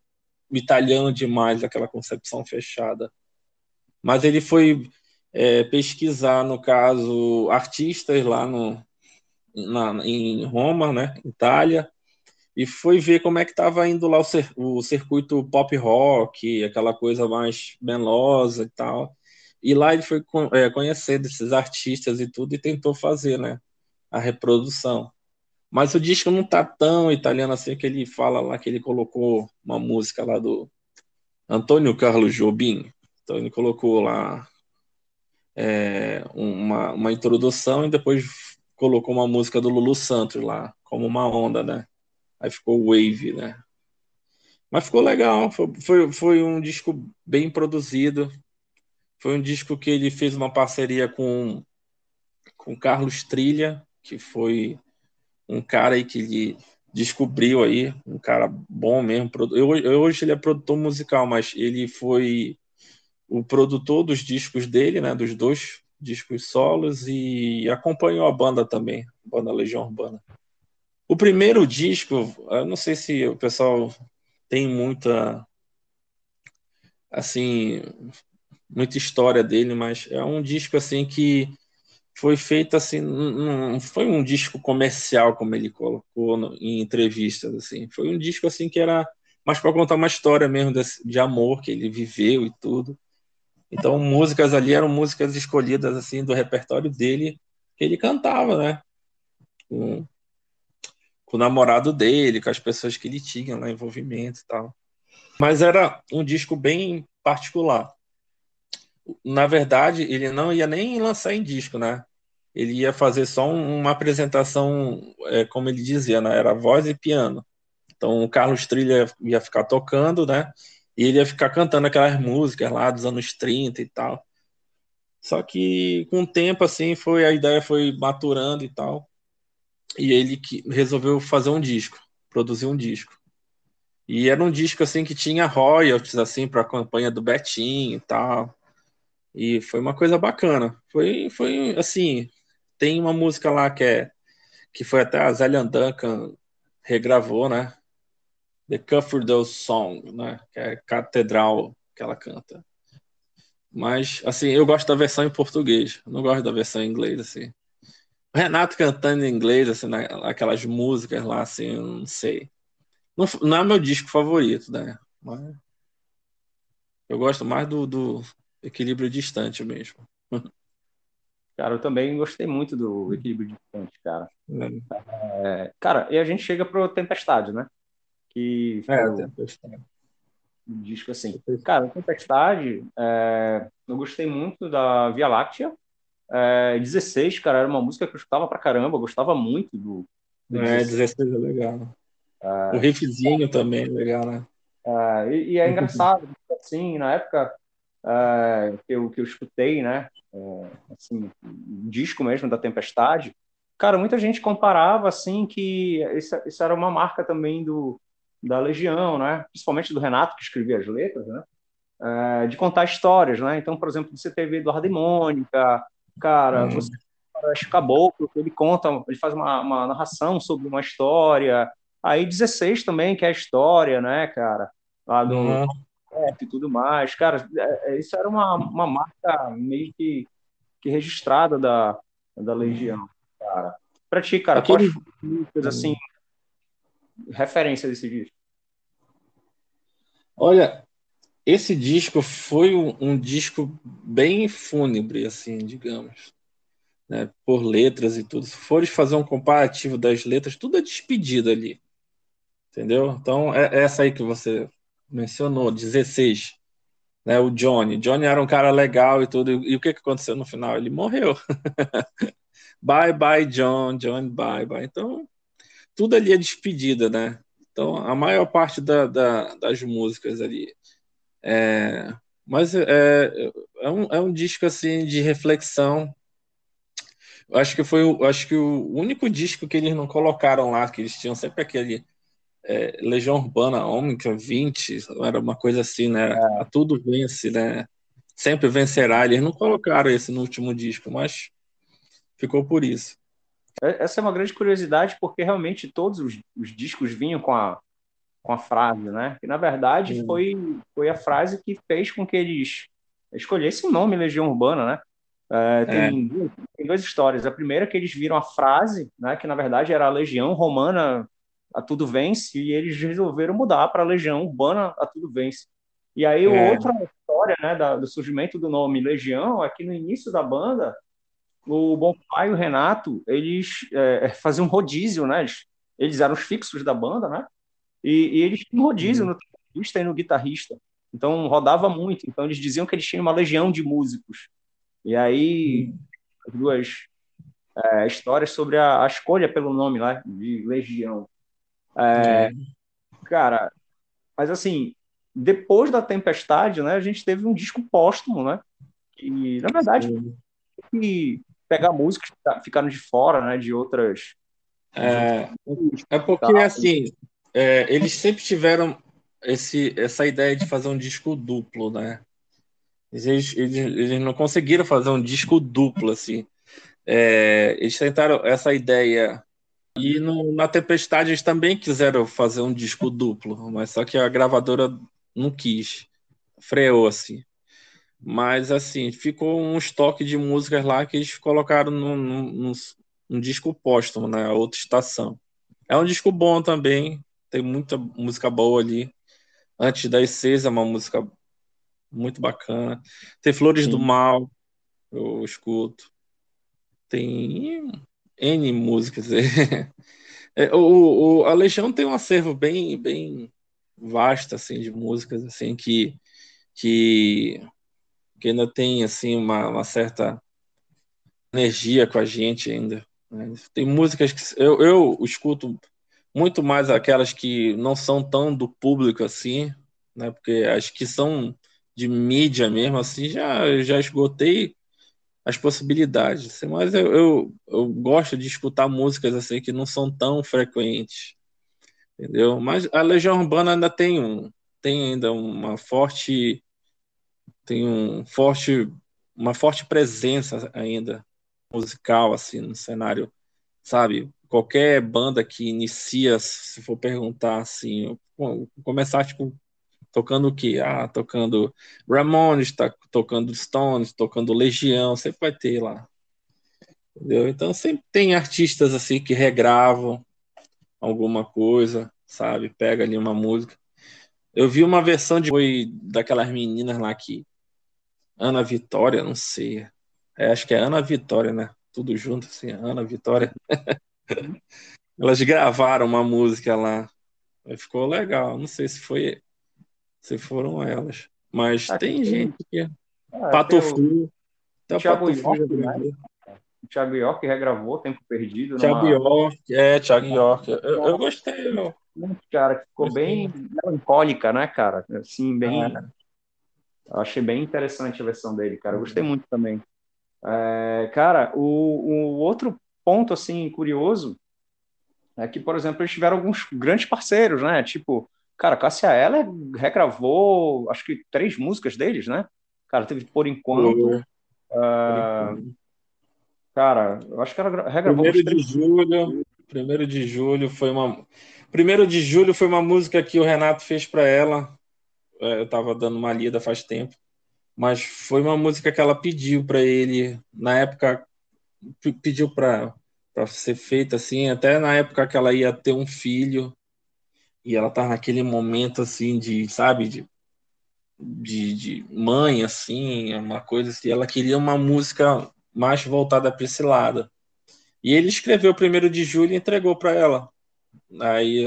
italiano demais, aquela concepção fechada. Mas ele foi é, pesquisar, no caso, artistas lá no, na, em Roma, né, Itália, e foi ver como é que estava indo lá o, o circuito pop rock, aquela coisa mais melosa e tal. E lá ele foi é, conhecer desses artistas e tudo e tentou fazer, né, a reprodução. Mas o disco não tá tão italiano assim que ele fala lá que ele colocou uma música lá do Antônio Carlos Jobim. Então ele colocou lá é, uma, uma introdução e depois colocou uma música do Lulu Santos lá, como uma onda, né? Aí ficou Wave, né? Mas ficou legal, foi, foi, foi um disco bem produzido. Foi um disco que ele fez uma parceria com com Carlos Trilha, que foi um cara aí que ele descobriu aí, um cara bom mesmo. Eu, eu, hoje ele é produtor musical, mas ele foi o produtor dos discos dele, né, dos dois discos solos e acompanhou a banda também, a banda Legião Urbana. O primeiro disco, eu não sei se o pessoal tem muita assim, muita história dele, mas é um disco assim que foi feito assim, não foi um disco comercial como ele colocou em entrevistas assim, foi um disco assim que era mais para contar uma história mesmo de, de amor que ele viveu e tudo. Então, músicas ali eram músicas escolhidas assim do repertório dele, que ele cantava, né? Com, com o namorado dele, com as pessoas que ele tinha lá, envolvimento e tal. Mas era um disco bem particular. Na verdade, ele não ia nem lançar em disco, né? Ele ia fazer só uma apresentação, é, como ele dizia, né? Era voz e piano. Então, o Carlos Trilha ia ficar tocando, né? E ele ia ficar cantando aquelas músicas lá dos anos 30 e tal. Só que com o tempo, assim, foi a ideia foi maturando e tal. E ele resolveu fazer um disco, produzir um disco. E era um disco assim que tinha royalties assim para a campanha do Betinho e tal. E foi uma coisa bacana. Foi foi assim, tem uma música lá que é que foi até a Zélia Duncan regravou, né? The Cathedral Song, né? Que é Catedral que ela canta. Mas, assim, eu gosto da versão em português. não gosto da versão em inglês, assim. O Renato cantando em inglês, assim, aquelas músicas lá, assim, eu não sei. Não, não é meu disco favorito, né? Mas eu gosto mais do, do equilíbrio distante mesmo. [laughs] Cara, eu também gostei muito do equilíbrio distante, cara. É. É, cara, e a gente chega pro Tempestade, né? Que é, o, Tempestade. Um disco assim. Cara, Tempestade, é, eu gostei muito da Via Láctea. É, 16, cara, era uma música que eu escutava pra caramba, gostava muito do. do é, 16 é legal. É, o riffzinho também é legal, né? É, e, e, é engraçado, [laughs] assim, na época é, que, eu, que eu escutei, né, é, assim, um disco mesmo da Tempestade, cara, muita gente comparava, assim, que isso, isso era uma marca também do, da Legião, né? principalmente do Renato, que escrevia as letras, né? É, de contar histórias. Né? Então, por exemplo, você teve Eduardo e Mônica, cara, uhum. você Chico Caboclo, ele conta, ele faz uma, uma, narração sobre uma história. Aí 16 também, que é a história, né, cara? Lá do, uhum. e tudo mais. Cara, é, é, isso era uma, uma marca meio que, que registrada da, da Legião, cara. Pra ti, cara, Aquele... quais músicas, assim, referência desse disco? Olha, esse disco foi um, um disco bem fúnebre, assim, digamos. Né, por letras e tudo. Se fores fazer um comparativo das letras, tudo é despedida ali. Entendeu? Então, é, é essa aí que você mencionou, 16. Né, o Johnny. Johnny era um cara legal e tudo. E, e o que, que aconteceu no final? Ele morreu. [laughs] bye, bye, John. John, bye, bye. Então, tudo ali é despedida, né? Então, a maior parte da, da, das músicas ali. É, mas é, é, um, é um disco assim de reflexão. Acho que foi acho que o único disco que eles não colocaram lá, que eles tinham sempre aquele é, Legião Urbana Ômega 20, era uma coisa assim, né? É. Tudo vence, né? Sempre vencerá. Eles não colocaram esse no último disco, mas ficou por isso. É, essa é uma grande curiosidade, porque realmente todos os, os discos vinham com a, com a frase, né? Que na verdade foi, foi a frase que fez com que eles escolhessem o nome Legião Urbana, né? É, tem, é. tem duas histórias. A primeira é que eles viram a frase, né? Que na verdade era a Legião Romana a tudo vence, e eles resolveram mudar para a Legião Urbana a tudo vence. E aí, é. outra história né, da, do surgimento do nome Legião é que no início da banda, o Bonfá e o Renato, eles é, faziam um rodízio, né? Eles, eles, eram os fixos da banda, né? E, e eles tinham rodízio uhum. no guitarrista e no guitarrista. Então, rodava muito. Então, eles diziam que eles tinham uma legião de músicos. E aí, uhum. as duas é, histórias sobre a, a, escolha pelo nome lá, de Legião. É, cara, mas assim, depois da Tempestade, né, a gente teve um disco póstumo, né? E, na verdade, que pegar músicas que ficaram de fora, né, de outras. É, é porque, assim, é, eles sempre tiveram esse, essa ideia de fazer um disco duplo, né? Eles, eles, eles não conseguiram fazer um disco duplo, assim. É, eles tentaram essa ideia e no, na Tempestade eles também quiseram fazer um disco duplo, mas só que a gravadora não quis, freou assim. Mas assim, ficou um estoque de músicas lá que eles colocaram num, num, num disco póstumo, né? Outra estação. É um disco bom também, tem muita música boa ali. Antes das seis é uma música muito bacana. Tem Flores Sim. do Mal, eu escuto. Tem N músicas. [laughs] É, o, o, a Legião tem um acervo bem, bem vasto assim, de músicas assim, que, que, que ainda tem assim, uma, uma certa energia com a gente ainda. Né? Tem músicas que eu, eu escuto muito mais aquelas que não são tão do público assim, né? Porque as que são de mídia mesmo assim já já esgotei as possibilidades. Assim, mas eu, eu, eu, gosto de escutar músicas assim que não são tão frequentes, entendeu? Mas a Legião Urbana ainda tem um, tem ainda uma forte, tem um forte, uma forte presença ainda musical assim no cenário, sabe? Qualquer banda que inicia, se for perguntar assim, começar tipo tocando o quê? Ah, tocando Ramones, tá tocando Stones, tocando Legião, sempre vai ter lá. Entendeu? Então sempre tem artistas assim que regravam alguma coisa, sabe? Pega ali uma música. Eu vi uma versão de foi daquelas meninas lá que Ana Vitória, não sei. É, acho que é Ana Vitória, né? Tudo junto assim, Ana Vitória. [laughs] Elas gravaram uma música lá. Ficou legal. Não sei se foi se foram elas. Mas Aqui tem, gente que. Ah, Pato Fu. Tá Thiago York, né? Thiago York regravou Tempo Perdido. Thiago numa... York, é, Thiago York. Eu, eu gostei, meu. Cara, que ficou gostei. bem melancólica, né, cara? Assim, bem. É. Eu achei bem interessante a versão dele, cara. Eu gostei uhum. muito também. É, cara, o, o outro ponto, assim, curioso é que, por exemplo, eles tiveram alguns grandes parceiros, né? Tipo, Cara, Cássia Eller regravou, acho que três músicas deles, né? Cara, teve Por Enquanto. Uh, cara, eu acho que ela regravou Primeiro de julho, primeiro de julho foi uma... Primeiro de julho foi uma música que o Renato fez para ela. É, eu estava dando uma lida faz tempo, mas foi uma música que ela pediu para ele na época pediu para para ser feita assim, até na época que ela ia ter um filho e ela tá naquele momento assim de, sabe, de, de, de mãe assim, uma coisa assim, ela queria uma música mais voltada para esse lado. E ele escreveu o primeiro de julho e entregou para ela. Aí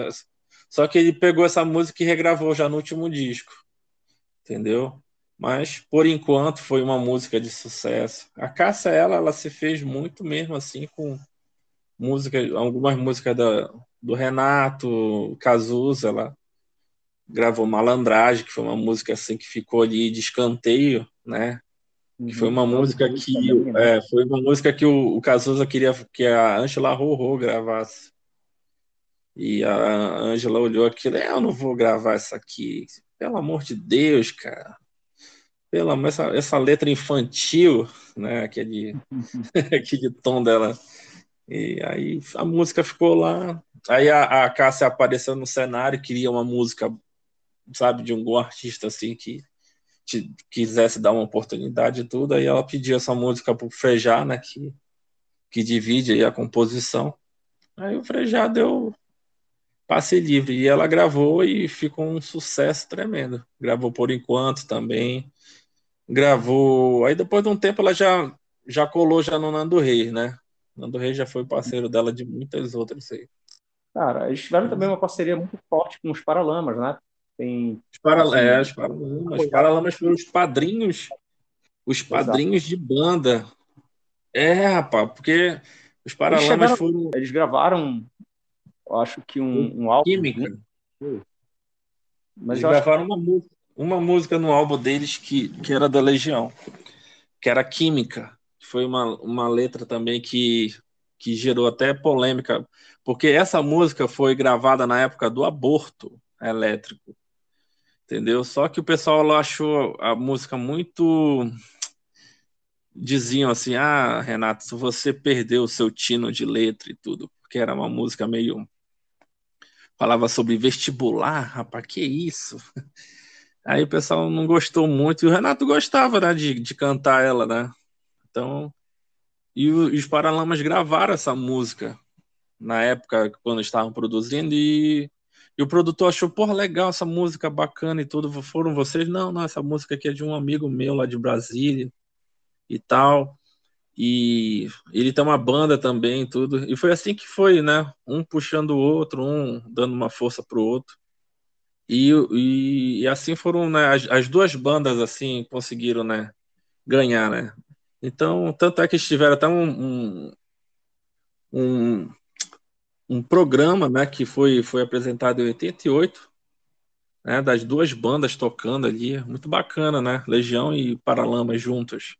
só que ele pegou essa música e regravou já no último disco. Entendeu? Mas por enquanto foi uma música de sucesso. A Cássia ela, ela se fez muito mesmo assim com música, algumas músicas da, do Renato Cazuza, ela gravou Malandragem, que foi uma música assim que ficou ali de escanteio, né? Que foi uma uhum. música que né? é, foi uma música que o, o Cazuza queria que a Angela Rorô gravasse. E a Angela olhou aquilo, é, eu não vou gravar essa aqui. Pelo amor de Deus, cara. Pela essa, essa letra infantil, né, aquele, aquele [laughs] tom dela e aí a música ficou lá. Aí a, a Cássia apareceu no cenário, queria uma música, sabe, de um artista assim que te, quisesse dar uma oportunidade e tudo. Aí ela pediu essa música pro Frejá, né, que, que divide aí a composição. Aí o Frejá deu passe livre e ela gravou e ficou um sucesso tremendo. Gravou por enquanto também. Gravou. Aí depois de um tempo ela já já colou já no Nando Reis, né? Nando Reis já foi parceiro dela de muitas outras aí. Cara, eles tiveram também uma parceria muito forte com os Paralamas, né? Tem. Os, para... assim, é, os Paralamas. Os Paralamas foram os padrinhos. Os padrinhos Exato. de banda. É, rapaz, porque os Paralamas eles chegaram... foram. Eles gravaram, eu acho que um, um álbum. Química. Né? Mas eles gravaram uma, música, uma música no álbum deles que, que era da Legião, que era Química foi uma, uma letra também que, que gerou até polêmica, porque essa música foi gravada na época do aborto elétrico, entendeu? Só que o pessoal achou a música muito. Diziam assim: ah, Renato, você perdeu o seu tino de letra e tudo, porque era uma música meio. Falava sobre vestibular, rapaz, que isso? Aí o pessoal não gostou muito, e o Renato gostava né, de, de cantar ela, né? Então, e, os Paralamas gravaram essa música na época quando estavam produzindo e, e o produtor achou, porra, legal essa música bacana e tudo. Foram vocês? Não, não, essa música aqui é de um amigo meu lá de Brasília e tal. E ele tem uma banda também tudo. E foi assim que foi, né? Um puxando o outro, um dando uma força pro outro. E, e, e assim foram, né? As, as duas bandas assim conseguiram, né? Ganhar, né? Então, tanto é que eles tiveram até um, um, um, um programa né, que foi, foi apresentado em 88, né, das duas bandas tocando ali, muito bacana, né? Legião e Paralamas juntos.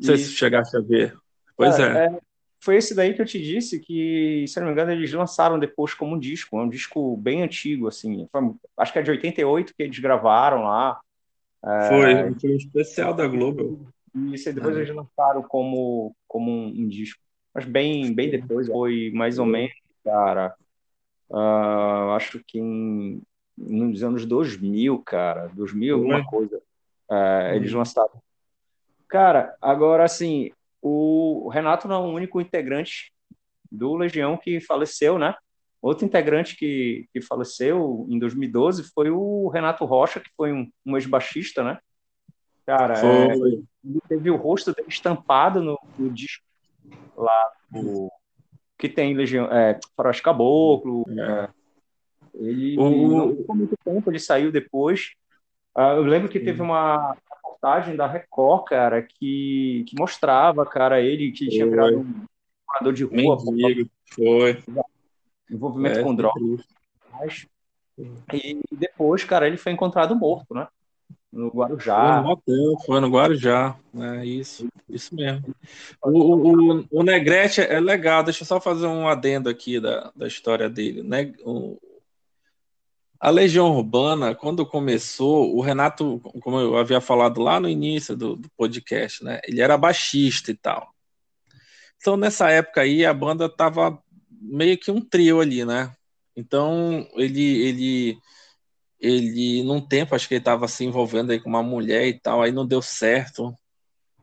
Não sei e... se chegasse a ver. Pois é. é. Foi esse daí que eu te disse que, se não me engano, eles lançaram depois como um disco, é um disco bem antigo, assim. Foi, acho que é de 88 que eles gravaram lá. É... Foi, foi um especial da Globo. E isso aí depois eles lançaram como, como um, um, disco. Mas bem, bem depois, foi mais ou menos, cara. Uh, acho que em, nos anos 2000, cara. 2000, alguma uhum. coisa. Uh, eles lançaram. Cara, agora assim, o Renato não é o único integrante do Legião que faleceu, né? Outro integrante que, que faleceu em 2012 foi o Renato Rocha, que foi um, um ex-baixista, né? Cara, é, ele teve o rosto dele estampado no, no disco lá que tem Legião, é, Faroeste Caboclo. É. é. Ele o... não ficou muito tempo, ele saiu depois. Uh, eu lembro que teve uma reportagem da Record, cara, que, que mostrava, cara, ele que tinha virado um morador de rua. Mendigo, foi. Envolvimento é, com drogas. E depois, cara, ele foi encontrado morto, né? no Guarujá. Foi no hotel, foi no Guarujá, é isso, isso mesmo. O, o, o, Negrete é legal, deixa eu só fazer um adendo aqui da, da história dele. O, a Legião Urbana, quando começou, o Renato, como eu havia falado lá no início do, do podcast, né? ele era baixista e tal. Então, nessa época aí, a banda tava meio que um trio ali, né? Então, ele, ele ele, num tempo, acho que ele estava se envolvendo aí com uma mulher e tal, aí não deu certo.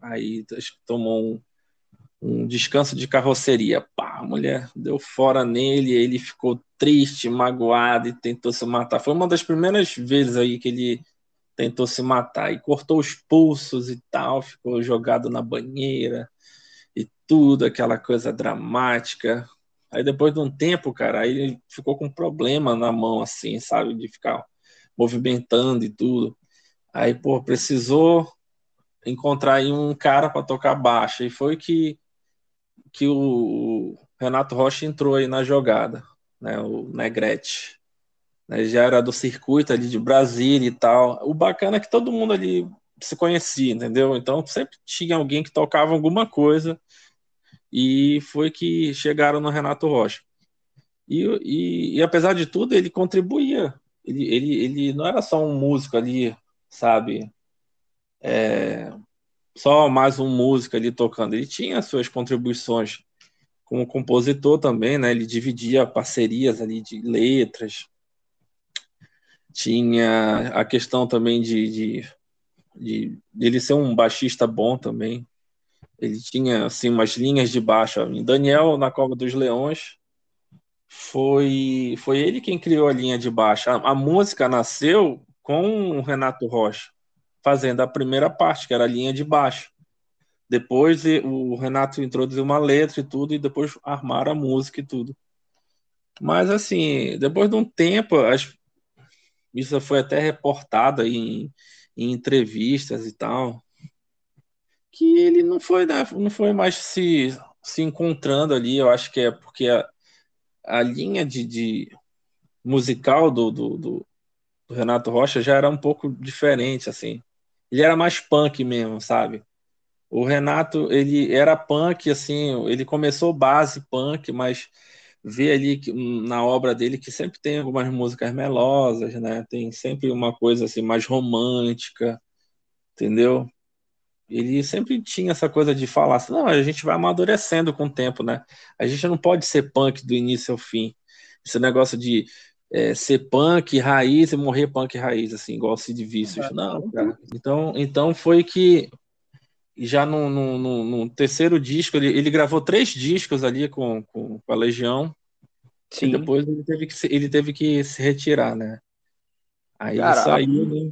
Aí tomou um, um descanso de carroceria. Pá, a mulher deu fora nele, ele ficou triste, magoado e tentou se matar. Foi uma das primeiras vezes aí que ele tentou se matar e cortou os pulsos e tal, ficou jogado na banheira e tudo, aquela coisa dramática. Aí depois de um tempo, cara, aí ele ficou com um problema na mão, assim, sabe, de ficar movimentando e tudo. Aí, pô, precisou encontrar aí um cara para tocar baixo. E foi que, que o Renato Rocha entrou aí na jogada, né, o Negrete. Né, já era do circuito ali de Brasília e tal. O bacana é que todo mundo ali se conhecia, entendeu? Então sempre tinha alguém que tocava alguma coisa e foi que chegaram no Renato Rocha. E, e, e apesar de tudo, ele contribuía. Ele, ele, ele não era só um músico ali, sabe? É, só mais um músico ali tocando. Ele tinha suas contribuições como compositor também, né? Ele dividia parcerias ali de letras. Tinha a questão também de, de, de, ele ser um baixista bom também. Ele tinha assim umas linhas de baixo. Daniel na Cova dos Leões foi foi ele quem criou a linha de baixo. A, a música nasceu com o Renato Rocha fazendo a primeira parte, que era a linha de baixo. Depois o Renato introduziu uma letra e tudo, e depois armaram a música e tudo. Mas assim, depois de um tempo, isso foi até reportado em, em entrevistas e tal, que ele não foi, né, não foi mais se, se encontrando ali. Eu acho que é porque a, a linha de, de musical do, do, do, do, Renato Rocha já era um pouco diferente, assim. Ele era mais punk mesmo, sabe? O Renato, ele era punk, assim, ele começou base punk, mas vê ali que, na obra dele que sempre tem algumas músicas melosas, né? Tem sempre uma coisa assim mais romântica, entendeu? Ele sempre tinha essa coisa de falar assim, não, a gente vai amadurecendo com o tempo, né? A gente não pode ser punk do início ao fim. Esse negócio de é, ser punk raiz e morrer punk raiz, assim, igual Cid Vícios. Não, cara. Então, então foi que já no, no, no, no terceiro disco, ele, ele, gravou três discos ali com, com, com a Legião. Sim. E depois ele teve que se, ele teve que se retirar, né? Aí cara, saiu, né?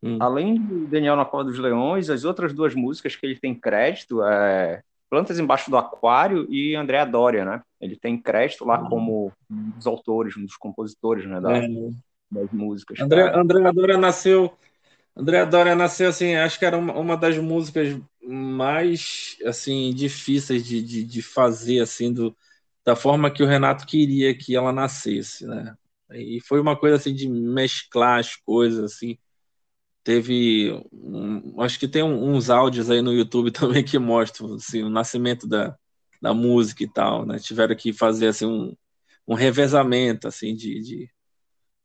Hum. Além do Daniel na Cova dos Leões, as outras duas músicas que ele tem crédito é Plantas Embaixo do Aquário e Andréa Doria, né? Ele tem crédito lá hum. como um dos autores, um dos compositores, né? Da, é. Das músicas. André, Andréa Doria nasceu. Andréa Doria nasceu assim, acho que era uma, uma das músicas mais assim difíceis de, de, de fazer assim do, da forma que o Renato queria que ela nascesse, né? E foi uma coisa assim de mesclar as coisas assim teve um, acho que tem uns áudios aí no YouTube [laughs] também que mostram assim, o nascimento da, da música e tal, né? Tiveram que fazer assim um, um revezamento assim de, de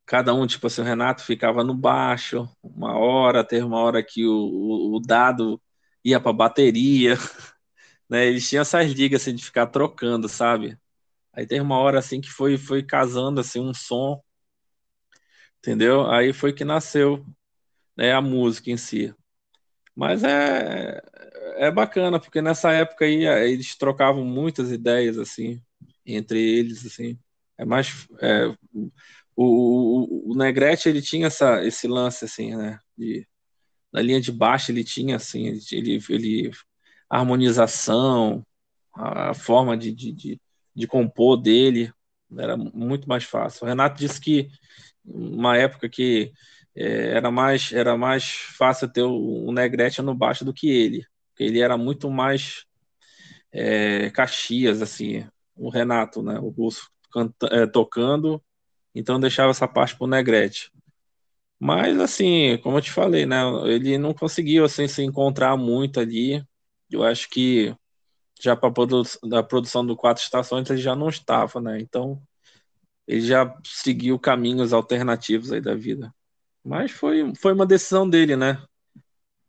cada um, tipo assim, o Renato ficava no baixo uma hora, teve uma hora que o, o, dado ia para bateria, [laughs] né? Eles tinham essas ligas assim de ficar trocando, sabe? Aí teve uma hora assim que foi foi casando assim um som, entendeu? Aí foi que nasceu né, a música em si. Mas é, é bacana, porque nessa época aí é, eles trocavam muitas ideias, assim, entre eles, assim. É mais... É, o, o, o Negrete, ele tinha essa, esse lance, assim, né, de, na linha de baixo ele tinha, assim, ele, ele a harmonização, a forma de, de, de, de compor dele era muito mais fácil. O Renato disse que uma época que é, era mais era mais fácil ter o, o Negrete no baixo do que ele. Ele era muito mais é, Caxias, assim, o Renato, né? O Russo canta, é, tocando, então deixava essa parte pro Negrete. Mas, assim, como eu te falei, né? Ele não conseguiu assim, se encontrar muito ali. Eu acho que já para produ da produção do Quatro Estações ele já não estava, né? Então ele já seguiu caminhos alternativos aí da vida. Mas foi, foi uma decisão dele, né?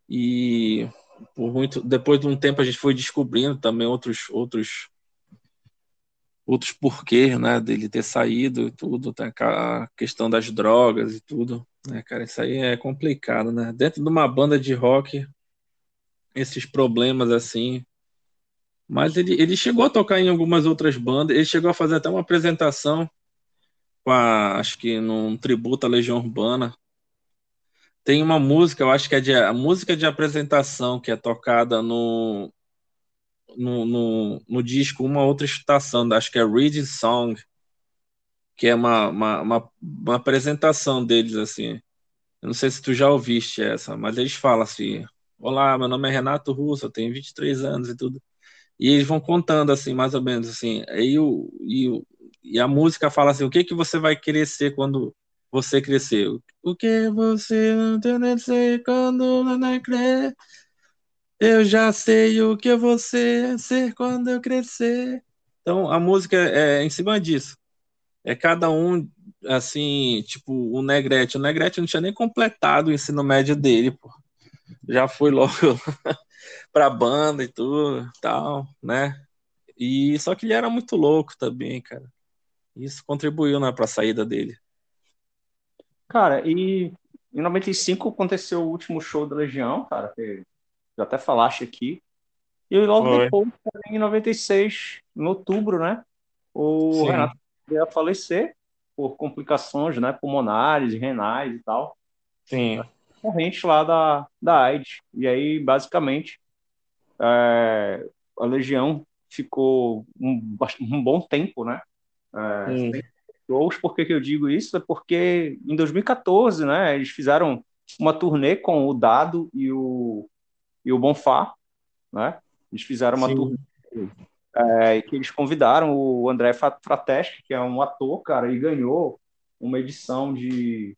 E por muito depois de um tempo a gente foi descobrindo também outros outros outros porquês, né, dele ter saído e tudo, tem a questão das drogas e tudo, né, cara, isso aí é complicado, né? Dentro de uma banda de rock, esses problemas assim. Mas ele, ele chegou a tocar em algumas outras bandas, ele chegou a fazer até uma apresentação com a, acho que num tributo à Legião Urbana. Tem uma música, eu acho que é de, a música de apresentação que é tocada no, no, no, no disco Uma Outra Estação, acho que é Reading Song, que é uma, uma, uma, uma apresentação deles, assim. Eu não sei se tu já ouviste essa, mas eles falam assim: Olá, meu nome é Renato Russo, eu tenho 23 anos e tudo. E eles vão contando, assim, mais ou menos, assim. E, o, e, o, e a música fala assim: o que, que você vai querer ser quando você crescer? O que você não tem ser quando não crescer? Eu já sei o que você ser quando eu crescer. Então, a música é em cima disso. É cada um, assim, tipo, o Negrete. O Negrete não tinha nem completado o ensino médio dele, pô. Já foi logo [laughs] pra banda e tudo, tal, né? E só que ele era muito louco também, cara. Isso contribuiu, né, pra saída dele. Cara, e em 95 aconteceu o último show da Legião, cara, que já até falaste aqui. E logo Foi. depois, em 96, em outubro, né? O Sim. Renato ia falecer por complicações, né? Pulmonares, renais e tal. Sim. Corrente lá da, da AIDS. E aí, basicamente, é, a Legião ficou um, um bom tempo, né? É, hum. Shows. Por que, que eu digo isso? É porque em 2014, né? Eles fizeram uma turnê com o Dado e o e o Bonfá, né? Eles fizeram uma Sim. turnê é, que eles convidaram o André Frateschi, que é um ator, cara, e ganhou uma edição de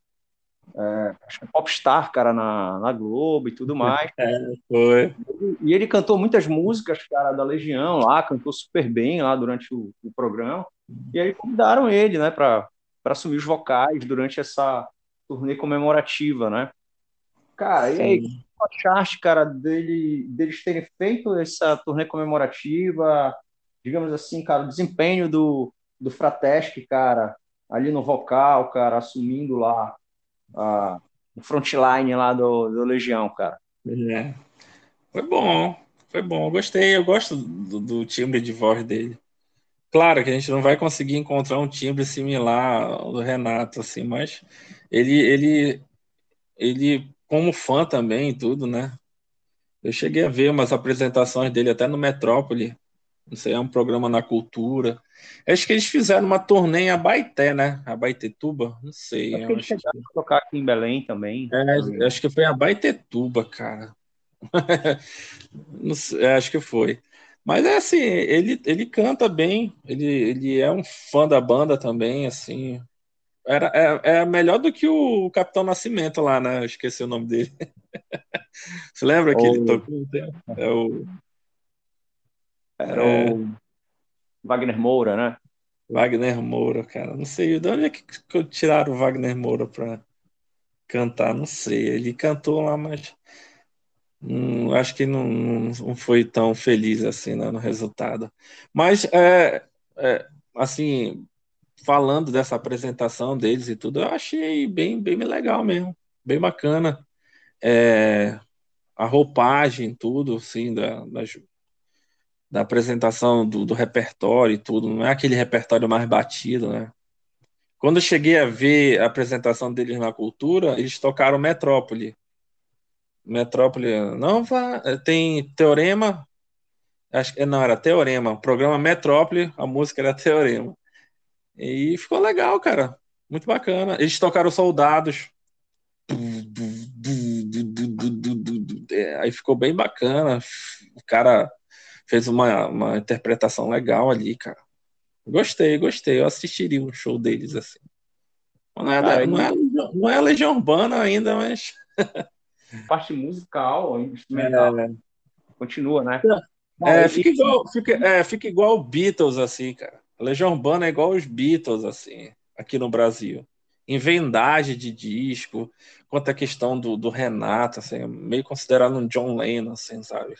é, acho que é Popstar, cara, na, na Globo e tudo mais. É, foi. E ele cantou muitas músicas, cara, da Legião lá, cantou super bem lá durante o, o programa. E aí convidaram ele, né, para assumir os vocais durante essa turnê comemorativa, né? Cara, Sim. e aí, achaste, cara, dele, deles terem feito essa turnê comemorativa, digamos assim, cara, o desempenho do, do Fratesc, cara, ali no vocal, cara, assumindo lá a, o frontline lá do, do Legião, cara. É. Foi bom, foi bom, eu gostei, eu gosto do, do timbre de voz dele. Claro que a gente não vai conseguir encontrar um timbre similar ao do Renato, assim, mas ele, ele, ele como fã também e tudo, né? Eu cheguei a ver umas apresentações dele até no Metrópole. Não sei, é um programa na cultura. Acho que eles fizeram uma turnê em Abaité, né? Abaitetuba? Não sei. Acho que eles chegaram que... a tocar aqui em Belém também. É, acho que foi em Abaitetuba, cara. [laughs] sei, acho que foi. Mas é assim, ele, ele canta bem, ele, ele é um fã da banda também, assim. Era, é, é melhor do que o Capitão Nascimento lá, né? Eu esqueci o nome dele. [laughs] Você lembra que ele tocou? É o... Era é... o Wagner Moura, né? Wagner Moura, cara. Não sei de onde é que tiraram o Wagner Moura para cantar, não sei. Ele cantou lá, mas hum, acho que não, não foi tão feliz assim né, no resultado. Mas, é, é, assim, falando dessa apresentação deles e tudo, eu achei bem, bem legal mesmo, bem bacana. É, a roupagem, tudo, assim, da, da, da apresentação do, do, repertório e tudo, não é aquele repertório mais batido, né? Quando eu cheguei a ver a apresentação deles na cultura, eles tocaram Metrópole. Metrópole, não vá, tem Teorema, acho que não era Teorema, o programa Metrópole, a música era Teorema. E ficou legal, cara. Muito bacana. Eles tocaram Soldados. Aí ficou bem bacana. O cara fez uma, uma interpretação legal ali, cara. Gostei, gostei. Eu assistiria um show deles assim. Não é, cara, não, é, não é Legião Urbana ainda, mas. [laughs] Parte musical, instrumental. É. Continua, né? É, fica, igual, fica, é, fica igual Beatles, assim, cara. A Legião Urbana é igual os Beatles, assim, aqui no Brasil. Em vendagem de disco, quanto à questão do, do Renato, assim, meio considerado um John Lennon, assim, sabe?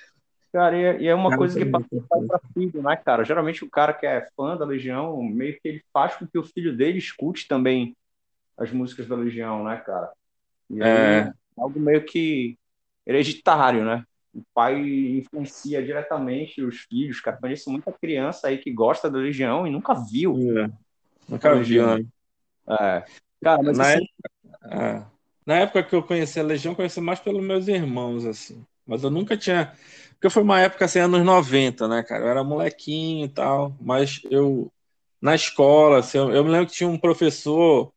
Cara, e é uma cara, coisa que passa para filho, né, cara? Geralmente o cara que é fã da Legião, meio que ele faz com que o filho dele escute também as músicas da Legião, né, cara? E é. é algo meio que hereditário, né? O pai influencia diretamente os filhos, cara. Conheço muita criança aí que gosta da Legião e nunca viu. É. Nunca viu, né? É. Cara, mas na, assim... época, é. na época que eu conheci a Legião, eu conheci mais pelos meus irmãos, assim. Mas eu nunca tinha. Porque foi uma época assim, anos 90, né, cara? Eu era molequinho e tal, mas eu. Na escola, assim, eu, eu me lembro que tinha um professor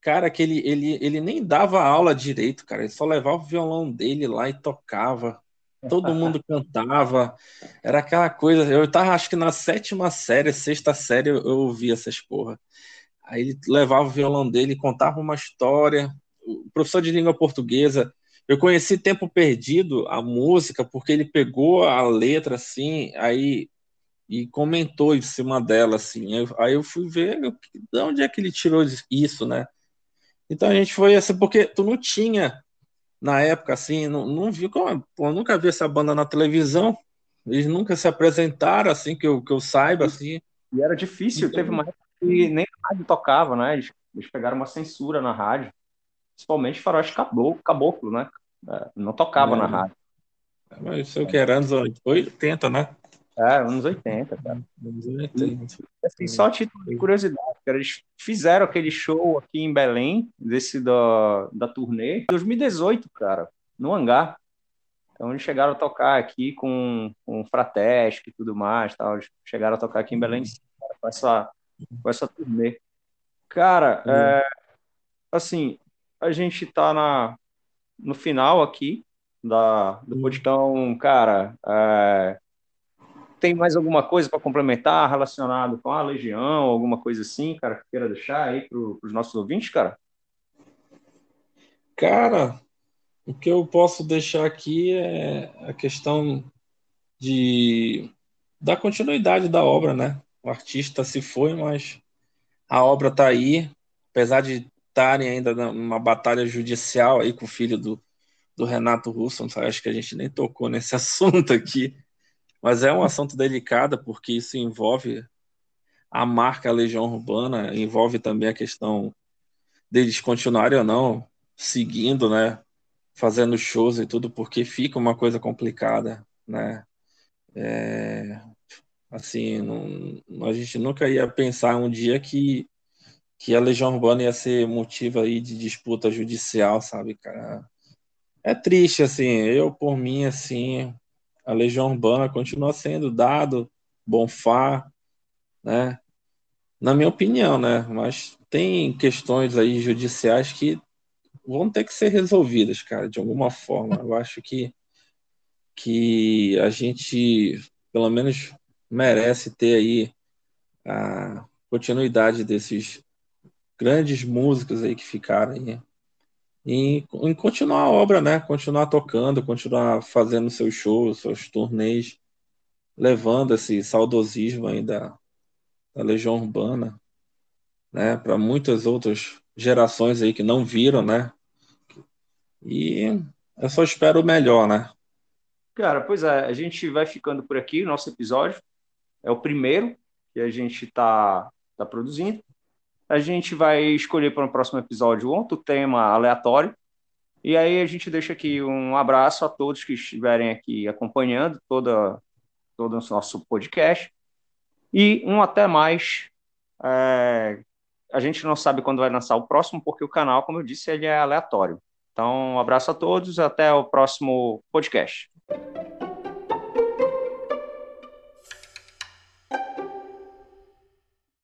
cara que ele, ele, ele nem dava aula direito, cara. Ele só levava o violão dele lá e tocava. Todo mundo [laughs] cantava. Era aquela coisa. Eu tava, acho que na sétima série, sexta série, eu, eu ouvia essas porra. Aí ele levava o violão dele, contava uma história. O professor de língua portuguesa. Eu conheci Tempo Perdido, a música, porque ele pegou a letra assim, aí e comentou em cima dela assim. Aí eu fui ver de onde é que ele tirou isso, né? Então a gente foi assim, porque tu não tinha na época assim, não, não viu como eu nunca vi essa banda na televisão. Eles nunca se apresentaram assim que eu, que eu saiba assim. E era difícil, teve uma época que nem a rádio tocava, né? Eles, eles pegaram uma censura na rádio, principalmente faroeste caboclo, caboclo né? É, não tocava é, na rádio. Mas isso é o que era anos 80, né? É, anos 80, cara. Anos 80. Assim, só título de curiosidade, cara, eles fizeram aquele show aqui em Belém, desse da, da turnê, em 2018, cara, no hangar. Então eles chegaram a tocar aqui com, com Fratesc e tudo mais, tal. Eles chegaram a tocar aqui em Belém com essa, com essa turnê. Cara, uhum. é, assim, a gente tá na, no final aqui da, do uhum. podcast, cara, é, tem mais alguma coisa para complementar relacionado com a Legião, alguma coisa assim, cara, que queira deixar aí para os nossos ouvintes, cara? Cara, o que eu posso deixar aqui é a questão de da continuidade da obra, né? O artista se foi, mas a obra está aí, apesar de estarem ainda numa batalha judicial aí com o filho do, do Renato Russo, acho que a gente nem tocou [laughs] nesse assunto aqui, mas é um assunto delicado porque isso envolve a marca Legião Urbana, envolve também a questão deles continuarem ou não seguindo, né, fazendo shows e tudo, porque fica uma coisa complicada, né? É, assim, não, a gente nunca ia pensar um dia que que a Legião Urbana ia ser motivo aí de disputa judicial, sabe, cara? É triste, assim, eu por mim, assim, a Legião Urbana continua sendo dado, Bonfá, né? Na minha opinião, né? Mas tem questões aí judiciais que vão ter que ser resolvidas, cara, de alguma forma. Eu acho que que a gente, pelo menos, merece ter aí a continuidade desses grandes músicos aí que ficaram aí em, em continuar a obra, né? Continuar tocando, continuar fazendo seus shows, seus turnês, levando esse saudosismo aí da, da Legião Urbana, né? Para muitas outras gerações aí que não viram, né? E eu só espero o melhor, né? Cara, pois é, a gente vai ficando por aqui, nosso episódio é o primeiro que a gente está tá produzindo a gente vai escolher para o próximo episódio outro tema aleatório. E aí a gente deixa aqui um abraço a todos que estiverem aqui acompanhando toda, todo o nosso podcast. E um até mais. É, a gente não sabe quando vai lançar o próximo, porque o canal, como eu disse, ele é aleatório. Então, um abraço a todos, até o próximo podcast.